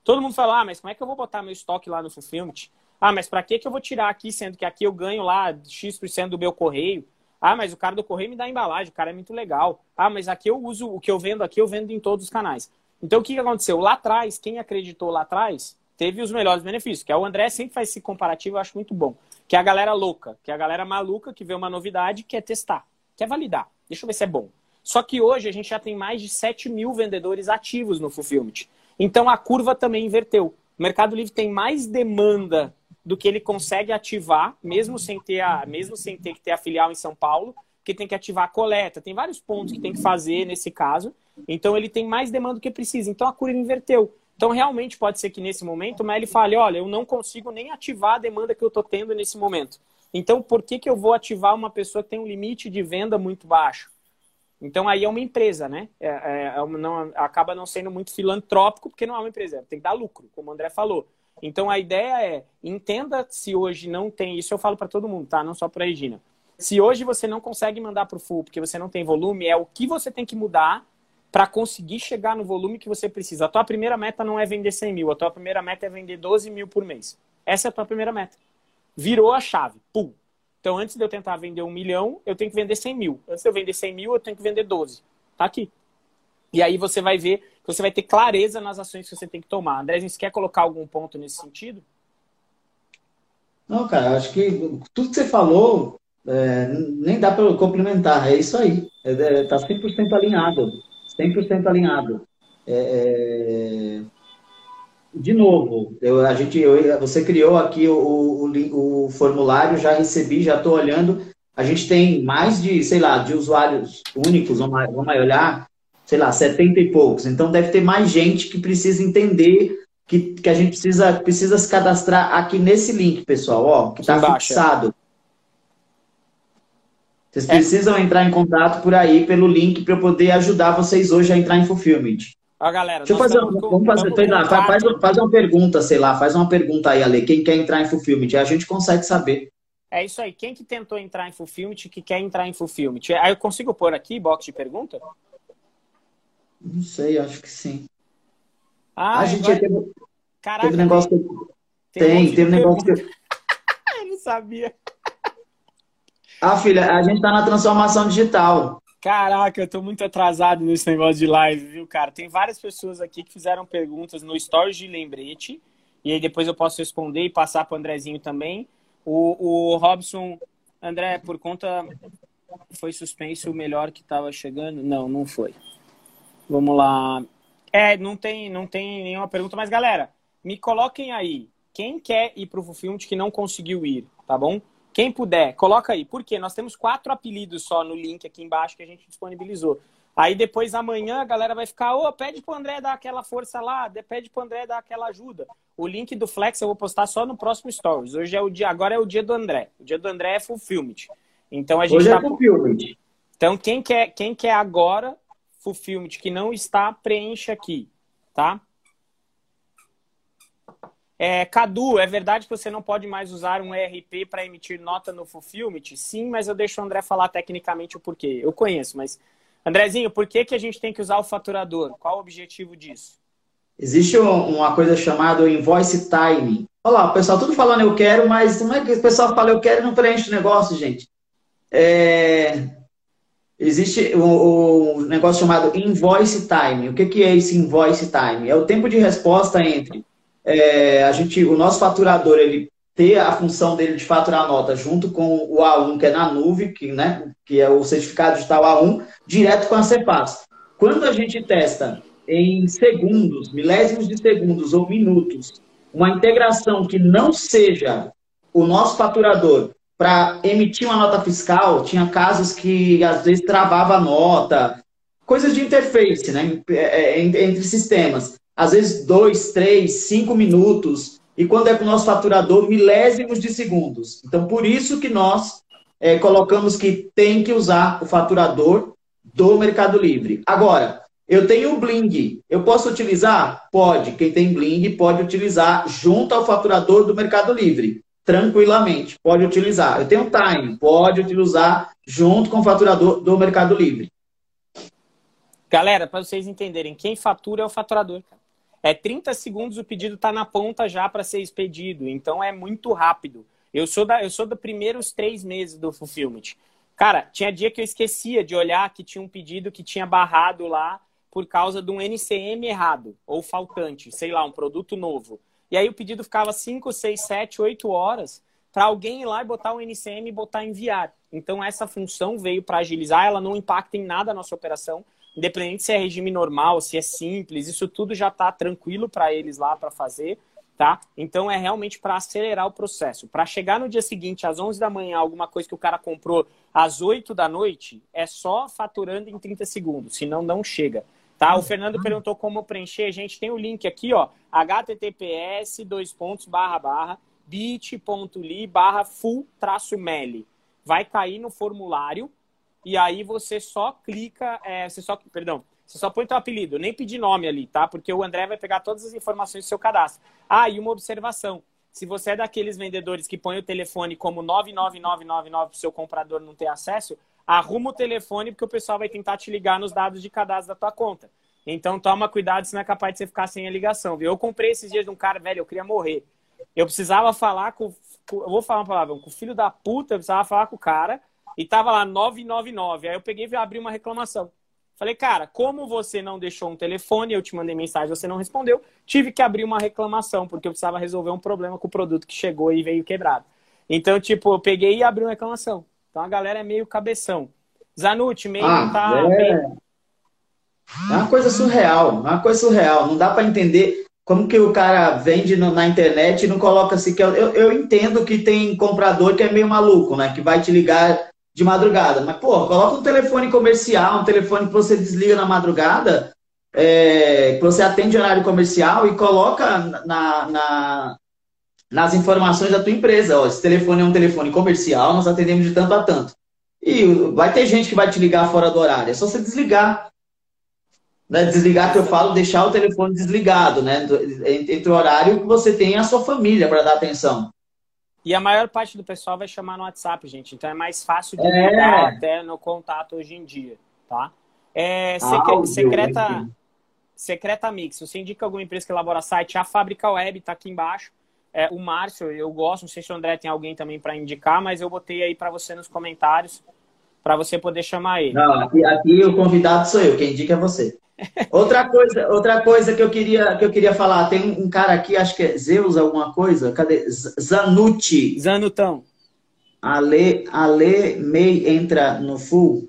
Todo mundo falou, ah, mas como é que eu vou botar meu estoque lá no Fulfillment? Ah, mas para que, eu vou tirar aqui, sendo que aqui eu ganho lá X% do meu correio? Ah, mas o cara do correio me dá embalagem, o cara é muito legal. Ah, mas aqui eu uso, o que eu vendo aqui, eu vendo em todos os canais. Então, o que, que aconteceu? Lá atrás, quem acreditou lá atrás, teve os melhores benefícios. Que é o André sempre faz esse comparativo, eu acho muito bom. Que é a galera louca, que é a galera maluca que vê uma novidade quer testar, quer validar. Deixa eu ver se é bom. Só que hoje a gente já tem mais de 7 mil vendedores ativos no Fulfillment. Então a curva também inverteu. O Mercado Livre tem mais demanda do que ele consegue ativar, mesmo sem ter, a, mesmo sem ter que ter a filial em São Paulo, que tem que ativar a coleta. Tem vários pontos que tem que fazer nesse caso. Então ele tem mais demanda do que precisa. Então a curva inverteu. Então realmente pode ser que nesse momento o Meli fale, olha, eu não consigo nem ativar a demanda que eu estou tendo nesse momento. Então por que, que eu vou ativar uma pessoa que tem um limite de venda muito baixo? Então aí é uma empresa, né? É, é, é não, acaba não sendo muito filantrópico, porque não é uma empresa, tem que dar lucro, como o André falou. Então a ideia é, entenda se hoje não tem, isso eu falo para todo mundo, tá? Não só para a Regina. Se hoje você não consegue mandar para o full porque você não tem volume, é o que você tem que mudar para conseguir chegar no volume que você precisa. A tua primeira meta não é vender 100 mil, a tua primeira meta é vender 12 mil por mês. Essa é a tua primeira meta. Virou a chave, pum. Então, antes de eu tentar vender um milhão, eu tenho que vender 100 mil. Antes de eu vender 100 mil, eu tenho que vender 12. Tá aqui. E aí você vai ver, você vai ter clareza nas ações que você tem que tomar. André, você quer colocar algum ponto nesse sentido? Não, cara, acho que tudo que você falou é, nem dá para complementar. É isso aí. Está é, é, tá 100% alinhado. 100% alinhado. É, é de novo, eu, a gente, eu, você criou aqui o, o, o formulário, já recebi, já estou olhando. A gente tem mais de, sei lá, de usuários únicos, vamos, vamos olhar, sei lá, 70 e poucos. Então deve ter mais gente que precisa entender que, que a gente precisa, precisa se cadastrar aqui nesse link, pessoal, ó, que está fixado. Vocês é. precisam entrar em contato por aí, pelo link, para eu poder ajudar vocês hoje a entrar em Fulfillment. Ó, galera, Deixa eu fazer, uma, vamos fazer, sei lá, faz, faz uma pergunta, sei lá, faz uma pergunta aí, Ale. Quem quer entrar em Fulfillment? A gente consegue saber. É isso aí. Quem que tentou entrar em Fulfillment que quer entrar em Fulfillment? Aí eu consigo pôr aqui box de pergunta? Não sei, acho que sim. Ah, a gente agora... teve, Caraca, teve negócio que... Tem, tem, tem um negócio que... (laughs) eu não sabia. Ah, filha, a gente tá na transformação digital. Caraca, eu tô muito atrasado nesse negócio de live, viu, cara? Tem várias pessoas aqui que fizeram perguntas no Stories de lembrete, e aí depois eu posso responder e passar pro Andrezinho também. O, o Robson, André, por conta. Foi suspenso o melhor que tava chegando? Não, não foi. Vamos lá. É, não tem, não tem nenhuma pergunta, mas galera, me coloquem aí. Quem quer ir pro Fulfillment que não conseguiu ir, tá bom? Quem puder, coloca aí. Por quê? Nós temos quatro apelidos só no link aqui embaixo que a gente disponibilizou. Aí depois amanhã a galera vai ficar, ô, oh, pede pro André dar aquela força lá, pede pro André dar aquela ajuda. O link do Flex eu vou postar só no próximo Stories. Hoje é o dia, agora é o dia do André. O dia do André é Fulfillment. Então a gente Hoje é tá... é Fulfillment. Então quem quer, quem quer agora Fulfillment que não está, preenche aqui, tá? É, Cadu, é verdade que você não pode mais usar um ERP para emitir nota no Fulfillment? Sim, mas eu deixo o André falar tecnicamente o porquê. Eu conheço, mas. Andrezinho, por que, que a gente tem que usar o faturador? Qual o objetivo disso? Existe uma coisa chamada invoice timing. Olha lá, o pessoal tudo falando eu quero, mas não é que o pessoal fala eu quero e não preenche o negócio, gente. É... Existe o, um negócio chamado invoice time. O que, que é esse invoice time? É o tempo de resposta entre é, a gente, o nosso faturador, ele ter a função dele de faturar nota junto com o A1, que é na nuvem, que, né, que é o certificado digital A1, direto com a Cepaz. Quando a gente testa em segundos, milésimos de segundos ou minutos, uma integração que não seja o nosso faturador para emitir uma nota fiscal, tinha casos que às vezes travava a nota, coisas de interface, né, é, é, entre sistemas às vezes dois, três, cinco minutos, e quando é para o nosso faturador, milésimos de segundos. Então, por isso que nós é, colocamos que tem que usar o faturador do Mercado Livre. Agora, eu tenho o Bling. Eu posso utilizar? Pode. Quem tem Bling pode utilizar junto ao faturador do Mercado Livre. Tranquilamente. Pode utilizar. Eu tenho Time. Pode utilizar junto com o faturador do Mercado Livre. Galera, para vocês entenderem, quem fatura é o faturador. É 30 segundos, o pedido está na ponta já para ser expedido. Então é muito rápido. Eu sou da, eu sou dos primeiros três meses do Fulfillment. Cara, tinha dia que eu esquecia de olhar que tinha um pedido que tinha barrado lá por causa de um NCM errado ou faltante, sei lá, um produto novo. E aí o pedido ficava 5, 6, 7, 8 horas para alguém ir lá e botar o NCM e botar enviar. Então essa função veio para agilizar, ela não impacta em nada a nossa operação, independente se é regime normal, se é simples, isso tudo já está tranquilo para eles lá para fazer tá? Então é realmente para acelerar o processo. Para chegar no dia seguinte, às 11 da manhã, alguma coisa que o cara comprou às 8 da noite, é só faturando em 30 segundos, senão não chega. Tá? O Fernando uhum. perguntou como preencher. A gente tem o link aqui, ó, https dois pontos barra barra bit.ly barra full traço meli. Vai cair no formulário e aí você só clica, é, você só, perdão, você só põe teu apelido, nem pedir nome ali, tá? Porque o André vai pegar todas as informações do seu cadastro. Ah, e uma observação. Se você é daqueles vendedores que põe o telefone como 99999 para o seu comprador não ter acesso, arruma o telefone porque o pessoal vai tentar te ligar nos dados de cadastro da tua conta. Então toma cuidado, senão é capaz de você ficar sem a ligação, viu? Eu comprei esses dias de um cara, velho, eu queria morrer. Eu precisava falar com, eu vou falar uma palavra, com o filho da puta, eu precisava falar com o cara e tava lá 999. Aí eu peguei e abri uma reclamação. Falei, cara, como você não deixou um telefone, eu te mandei mensagem, você não respondeu, tive que abrir uma reclamação, porque eu precisava resolver um problema com o produto que chegou e veio quebrado. Então, tipo, eu peguei e abri uma reclamação. Então a galera é meio cabeção. Zanucci, meio ah, tá. É... Meio... é uma coisa surreal, é uma coisa surreal. Não dá para entender como que o cara vende no, na internet e não coloca assim. Que eu, eu, eu entendo que tem comprador que é meio maluco, né? Que vai te ligar de madrugada. Mas, pô, coloca um telefone comercial, um telefone que você desliga na madrugada, é, que você atende horário comercial e coloca na, na, nas informações da tua empresa. Ó, esse telefone é um telefone comercial, nós atendemos de tanto a tanto. E vai ter gente que vai te ligar fora do horário. É só você desligar. Né? Desligar que eu falo, deixar o telefone desligado, né? Entre o horário que você tem a sua família para dar atenção. E a maior parte do pessoal vai chamar no WhatsApp, gente. Então é mais fácil de é. ligar até no contato hoje em dia, tá? É, secre secreta, secreta Mix. Você indica alguma empresa que elabora site? A Fábrica Web está aqui embaixo. É, o Márcio, eu gosto. Não sei se o André tem alguém também para indicar, mas eu botei aí para você nos comentários para você poder chamar ele. Não, aqui, aqui o convidado sou eu. Quem indica é você. (laughs) Outra coisa, outra coisa que eu queria que eu queria falar, tem um cara aqui, acho que é Zeus alguma coisa, cadê? Zanucci. Zanutão. Ale, Ale May entra no full.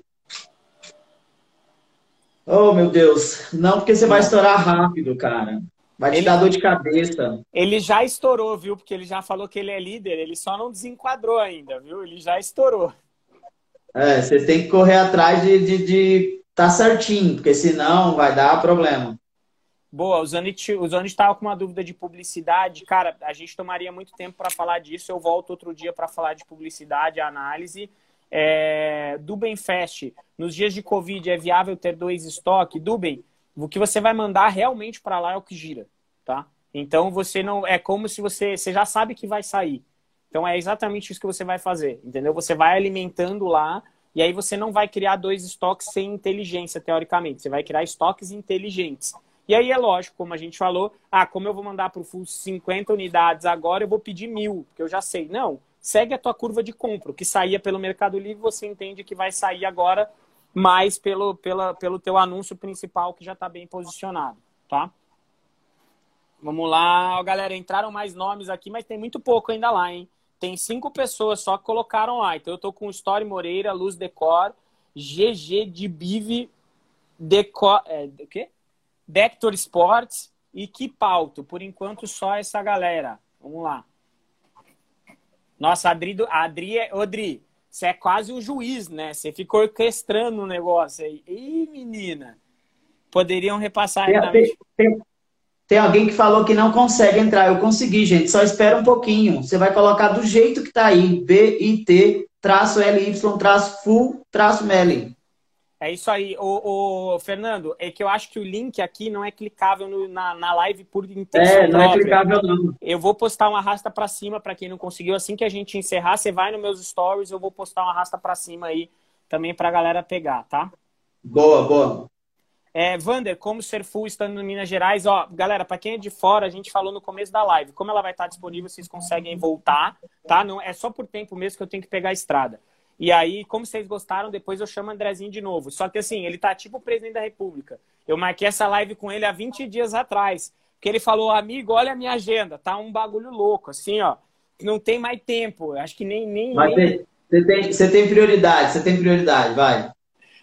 Oh, meu Deus. Não, porque você vai estourar rápido, cara. Vai te ele, dar dor de cabeça. Ele já estourou, viu? Porque ele já falou que ele é líder, ele só não desenquadrou ainda, viu? Ele já estourou. É, você tem que correr atrás de, de, de tá certinho, porque senão vai dar problema. Boa, o Zanit estava com uma dúvida de publicidade. Cara, a gente tomaria muito tempo para falar disso. Eu volto outro dia para falar de publicidade, análise. É, Duben Fest, nos dias de Covid, é viável ter dois estoques? Duben, o que você vai mandar realmente para lá é o que gira, tá? Então você não. É como se você. Você já sabe que vai sair. Então é exatamente isso que você vai fazer, entendeu? Você vai alimentando lá e aí você não vai criar dois estoques sem inteligência, teoricamente. Você vai criar estoques inteligentes. E aí é lógico, como a gente falou, ah, como eu vou mandar para o FUS 50 unidades agora, eu vou pedir mil, porque eu já sei. Não, segue a tua curva de compra. O que saía pelo Mercado Livre, você entende que vai sair agora mais pelo, pela, pelo teu anúncio principal, que já está bem posicionado, tá? Vamos lá, galera, entraram mais nomes aqui, mas tem muito pouco ainda lá, hein? Tem cinco pessoas só que colocaram lá. Então eu tô com Story Moreira, Luz Decor, GG de Bive, Decor. É, o quê? Dector Sports e Kipalto. Por enquanto, só essa galera. Vamos lá. Nossa, Adri, Adri, é, Odri, você é quase o juiz, né? Você ficou orquestrando o negócio aí. Ih, menina. Poderiam repassar tem, tem, tem alguém que falou que não consegue entrar. Eu consegui, gente. Só espera um pouquinho. Você vai colocar do jeito que está aí. B-I-T, traço L-Y, traço full, traço Melling. É isso aí. O, o, Fernando, é que eu acho que o link aqui não é clicável no, na, na live por intenção É, não é própria. é clicável não. Eu vou postar uma arrasta para cima para quem não conseguiu. Assim que a gente encerrar, você vai nos meus stories, eu vou postar uma arrasta para cima aí também para a galera pegar, tá? Boa, boa. É, Vander, como ser full estando em Minas Gerais? Ó, galera, para quem é de fora, a gente falou no começo da live. Como ela vai estar disponível, vocês conseguem voltar, tá? Não é só por tempo mesmo que eu tenho que pegar a estrada. E aí, como vocês gostaram, depois eu chamo o Andrezinho de novo. Só que assim, ele tá tipo o presidente da República. Eu marquei essa live com ele há 20 dias atrás. Porque ele falou, amigo, olha a minha agenda, tá um bagulho louco, assim, ó. Não tem mais tempo. Acho que nem. nem, Mas nem... Você, tem, você tem prioridade, você tem prioridade, vai.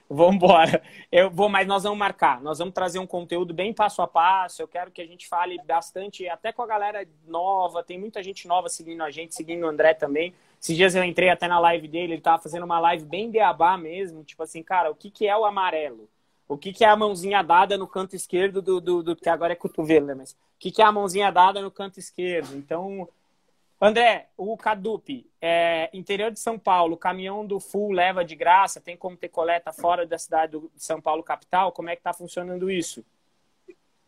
Vamos embora. Eu vou, mas nós vamos marcar. Nós vamos trazer um conteúdo bem passo a passo. Eu quero que a gente fale bastante, até com a galera nova. Tem muita gente nova seguindo a gente, seguindo o André também. Esses dias eu entrei até na live dele, ele tava fazendo uma live bem beabá mesmo, tipo assim, cara, o que, que é o amarelo? O que, que é a mãozinha dada no canto esquerdo do, do, do que agora é cotovelo, né? Mas o que, que é a mãozinha dada no canto esquerdo? Então, André, o Cadupe, é, interior de São Paulo, caminhão do Full leva de graça, tem como ter coleta fora da cidade de São Paulo capital? Como é que está funcionando isso?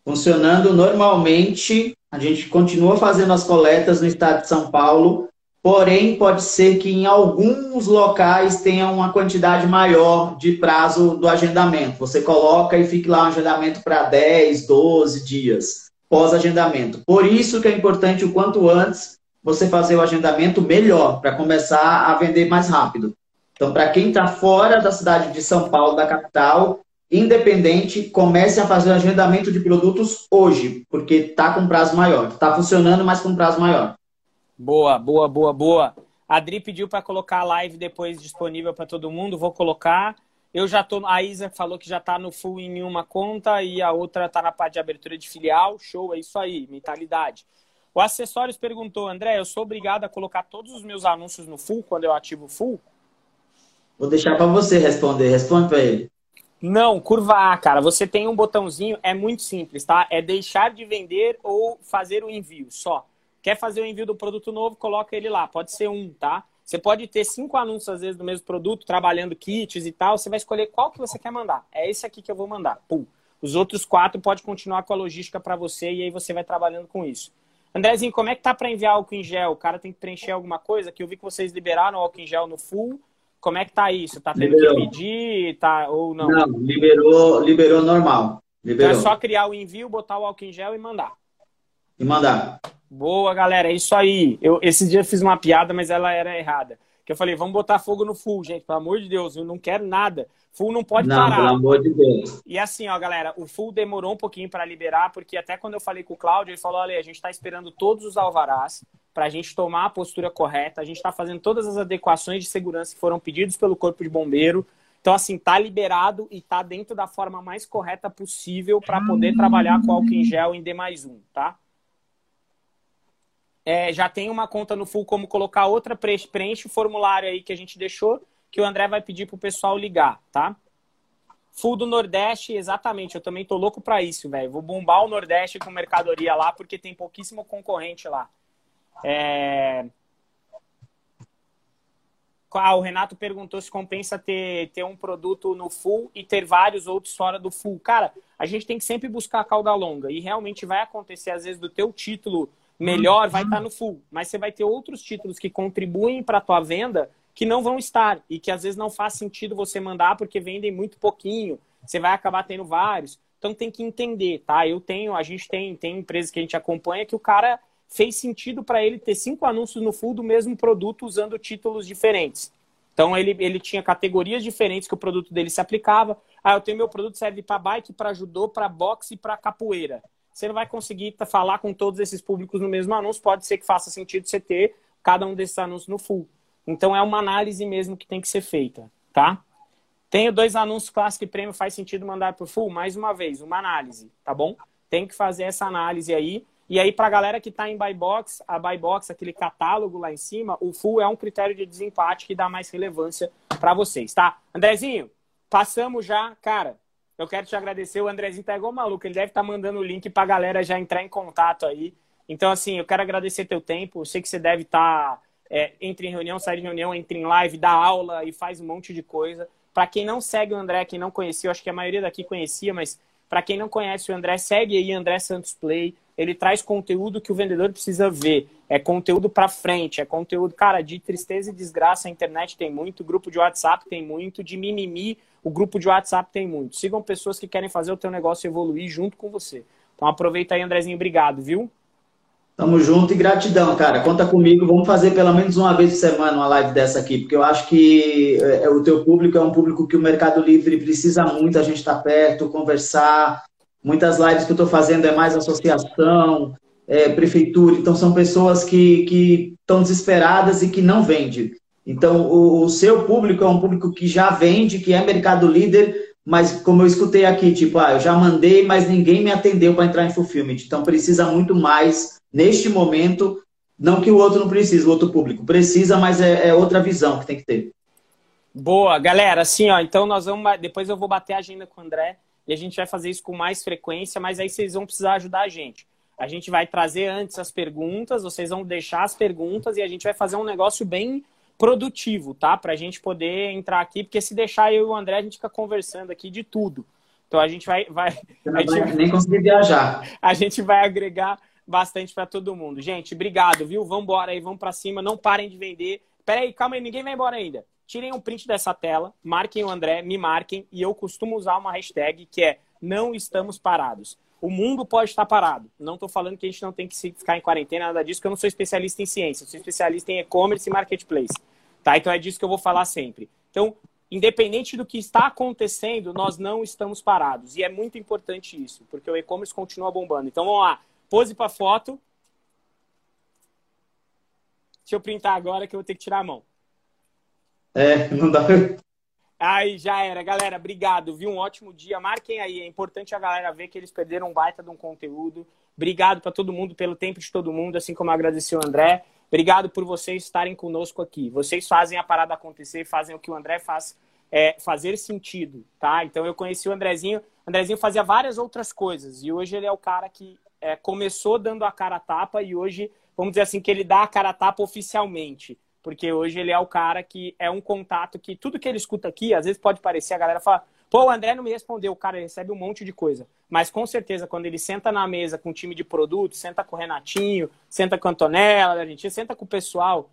Funcionando normalmente, a gente continua fazendo as coletas no estado de São Paulo, Porém, pode ser que em alguns locais tenha uma quantidade maior de prazo do agendamento. Você coloca e fique lá um agendamento para 10, 12 dias pós-agendamento. Por isso que é importante o quanto antes você fazer o agendamento melhor, para começar a vender mais rápido. Então, para quem está fora da cidade de São Paulo, da capital, independente, comece a fazer o agendamento de produtos hoje, porque está com prazo maior. Está funcionando, mas com prazo maior. Boa, boa, boa, boa. A Adri pediu para colocar a live depois disponível para todo mundo. Vou colocar. Eu já tô. A Isa falou que já está no full em uma conta e a outra está na parte de abertura de filial. Show, é isso aí, mentalidade. O Acessórios perguntou, André, eu sou obrigado a colocar todos os meus anúncios no full quando eu ativo o full? Vou deixar para você responder. Responde para ele. Não, curva A, cara. Você tem um botãozinho, é muito simples, tá? É deixar de vender ou fazer o envio, só. Quer fazer o envio do produto novo, coloca ele lá. Pode ser um, tá? Você pode ter cinco anúncios, às vezes, do mesmo produto, trabalhando kits e tal. Você vai escolher qual que você quer mandar. É esse aqui que eu vou mandar. Pum. Os outros quatro pode continuar com a logística para você e aí você vai trabalhando com isso. Andrezinho, como é que tá para enviar álcool em gel? O cara tem que preencher alguma coisa? Que eu vi que vocês liberaram o álcool em gel no full. Como é que tá isso? Tá tendo liberou. que pedir? Tá, ou não? Não, liberou, liberou normal. Liberou. Então é só criar o envio, botar o álcool em gel e mandar. E mandar. Boa, galera, é isso aí. Eu, esse dia eu fiz uma piada, mas ela era errada. Que eu falei, vamos botar fogo no full, gente, pelo amor de Deus, eu não quero nada. Full não pode não, parar. Pelo amor de Deus. E assim, ó, galera, o full demorou um pouquinho para liberar, porque até quando eu falei com o Cláudio, ele falou: olha, a gente está esperando todos os alvarás para a gente tomar a postura correta. A gente está fazendo todas as adequações de segurança que foram pedidos pelo Corpo de Bombeiro. Então, assim, tá liberado e tá dentro da forma mais correta possível para poder trabalhar com álcool em gel em D mais um, tá? É, já tem uma conta no Full como colocar outra, preenche, o formulário aí que a gente deixou, que o André vai pedir pro pessoal ligar, tá? Full do Nordeste, exatamente. Eu também tô louco para isso, velho. Vou bombar o Nordeste com mercadoria lá, porque tem pouquíssimo concorrente lá. É... Ah, o Renato perguntou se compensa ter, ter um produto no full e ter vários outros fora do full. Cara, a gente tem que sempre buscar a cauda longa. E realmente vai acontecer, às vezes, do teu título melhor vai estar tá no full. Mas você vai ter outros títulos que contribuem para a tua venda que não vão estar e que às vezes não faz sentido você mandar porque vendem muito pouquinho. Você vai acabar tendo vários. Então tem que entender, tá? Eu tenho, a gente tem, tem empresas que a gente acompanha que o cara fez sentido para ele ter cinco anúncios no full do mesmo produto usando títulos diferentes. Então ele, ele tinha categorias diferentes que o produto dele se aplicava. Ah, eu tenho meu produto serve para bike, para judô, para boxe e para capoeira você não vai conseguir falar com todos esses públicos no mesmo anúncio. Pode ser que faça sentido você ter cada um desses anúncios no full. Então é uma análise mesmo que tem que ser feita, tá? Tenho dois anúncios clássico e prêmio, faz sentido mandar por full? Mais uma vez, uma análise, tá bom? Tem que fazer essa análise aí. E aí, para a galera que está em buy box, a buy box, aquele catálogo lá em cima, o full é um critério de desempate que dá mais relevância para vocês, tá? Andrezinho, passamos já, cara, eu quero te agradecer. O Andrezinho tá igual maluco. Ele deve estar tá mandando o link pra galera já entrar em contato aí. Então, assim, eu quero agradecer teu tempo. Eu sei que você deve estar tá é, entra em reunião, sai de reunião, entra em live, dá aula e faz um monte de coisa. Para quem não segue o André, quem não conhecia, eu acho que a maioria daqui conhecia, mas para quem não conhece o André, segue aí André Santos Play. Ele traz conteúdo que o vendedor precisa ver. É conteúdo para frente, é conteúdo, cara, de tristeza e desgraça. A internet tem muito, grupo de WhatsApp tem muito, de mimimi, o grupo de WhatsApp tem muito. Sigam pessoas que querem fazer o teu negócio evoluir junto com você. Então aproveita aí, Andrezinho. Obrigado, viu? Tamo junto e gratidão, cara. Conta comigo. Vamos fazer pelo menos uma vez por semana uma live dessa aqui, porque eu acho que é, o teu público é um público que o Mercado Livre precisa muito. A gente estar tá perto, conversar. Muitas lives que eu estou fazendo é mais associação, é, prefeitura. Então, são pessoas que estão desesperadas e que não vendem. Então, o, o seu público é um público que já vende, que é mercado líder, mas como eu escutei aqui, tipo, ah, eu já mandei, mas ninguém me atendeu para entrar em fulfillment. Então, precisa muito mais neste momento, não que o outro não precise, o outro público precisa, mas é, é outra visão que tem que ter. Boa, galera, assim, ó, então nós vamos, depois eu vou bater a agenda com o André e a gente vai fazer isso com mais frequência, mas aí vocês vão precisar ajudar a gente. A gente vai trazer antes as perguntas, vocês vão deixar as perguntas e a gente vai fazer um negócio bem produtivo, tá? Pra gente poder entrar aqui, porque se deixar eu e o André, a gente fica conversando aqui de tudo. Então a gente vai. vai a gente, nem conseguir viajar. (laughs) A gente vai agregar bastante para todo mundo. Gente, obrigado, viu? Vamos embora aí, vamos para cima, não parem de vender. Pera aí, calma aí, ninguém vai embora ainda. Tirem um print dessa tela, marquem o André, me marquem e eu costumo usar uma hashtag que é não estamos parados. O mundo pode estar parado. Não estou falando que a gente não tem que ficar em quarentena, nada disso, porque eu não sou especialista em ciência, eu sou especialista em e-commerce e marketplace. Tá? Então é disso que eu vou falar sempre. Então, independente do que está acontecendo, nós não estamos parados. E é muito importante isso, porque o e-commerce continua bombando. Então vamos lá. Pose para foto. Deixa eu printar agora que eu vou ter que tirar a mão. É, não dá. Aí já era, galera. Obrigado, viu? Um ótimo dia. Marquem aí. É importante a galera ver que eles perderam um baita de um conteúdo. Obrigado para todo mundo pelo tempo de todo mundo, assim como agradeci o André. Obrigado por vocês estarem conosco aqui. Vocês fazem a parada acontecer, fazem o que o André faz é, fazer sentido, tá? Então eu conheci o Andrezinho. O Andrezinho fazia várias outras coisas e hoje ele é o cara que é, começou dando a cara a tapa e hoje, vamos dizer assim, que ele dá a cara a tapa oficialmente. Porque hoje ele é o cara que é um contato que tudo que ele escuta aqui, às vezes pode parecer, a galera fala, pô, o André não me respondeu, o cara recebe um monte de coisa. Mas com certeza, quando ele senta na mesa com o time de produto, senta com o Renatinho, senta com a Antonella da gente senta com o pessoal,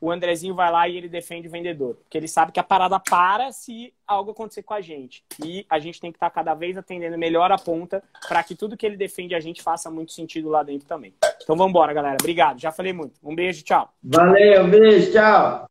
o Andrezinho vai lá e ele defende o vendedor. Porque ele sabe que a parada para se algo acontecer com a gente. E a gente tem que estar cada vez atendendo melhor a ponta para que tudo que ele defende a gente faça muito sentido lá dentro também. Então vamos embora, galera. Obrigado. Já falei muito. Um beijo, tchau. Valeu, beijo, tchau.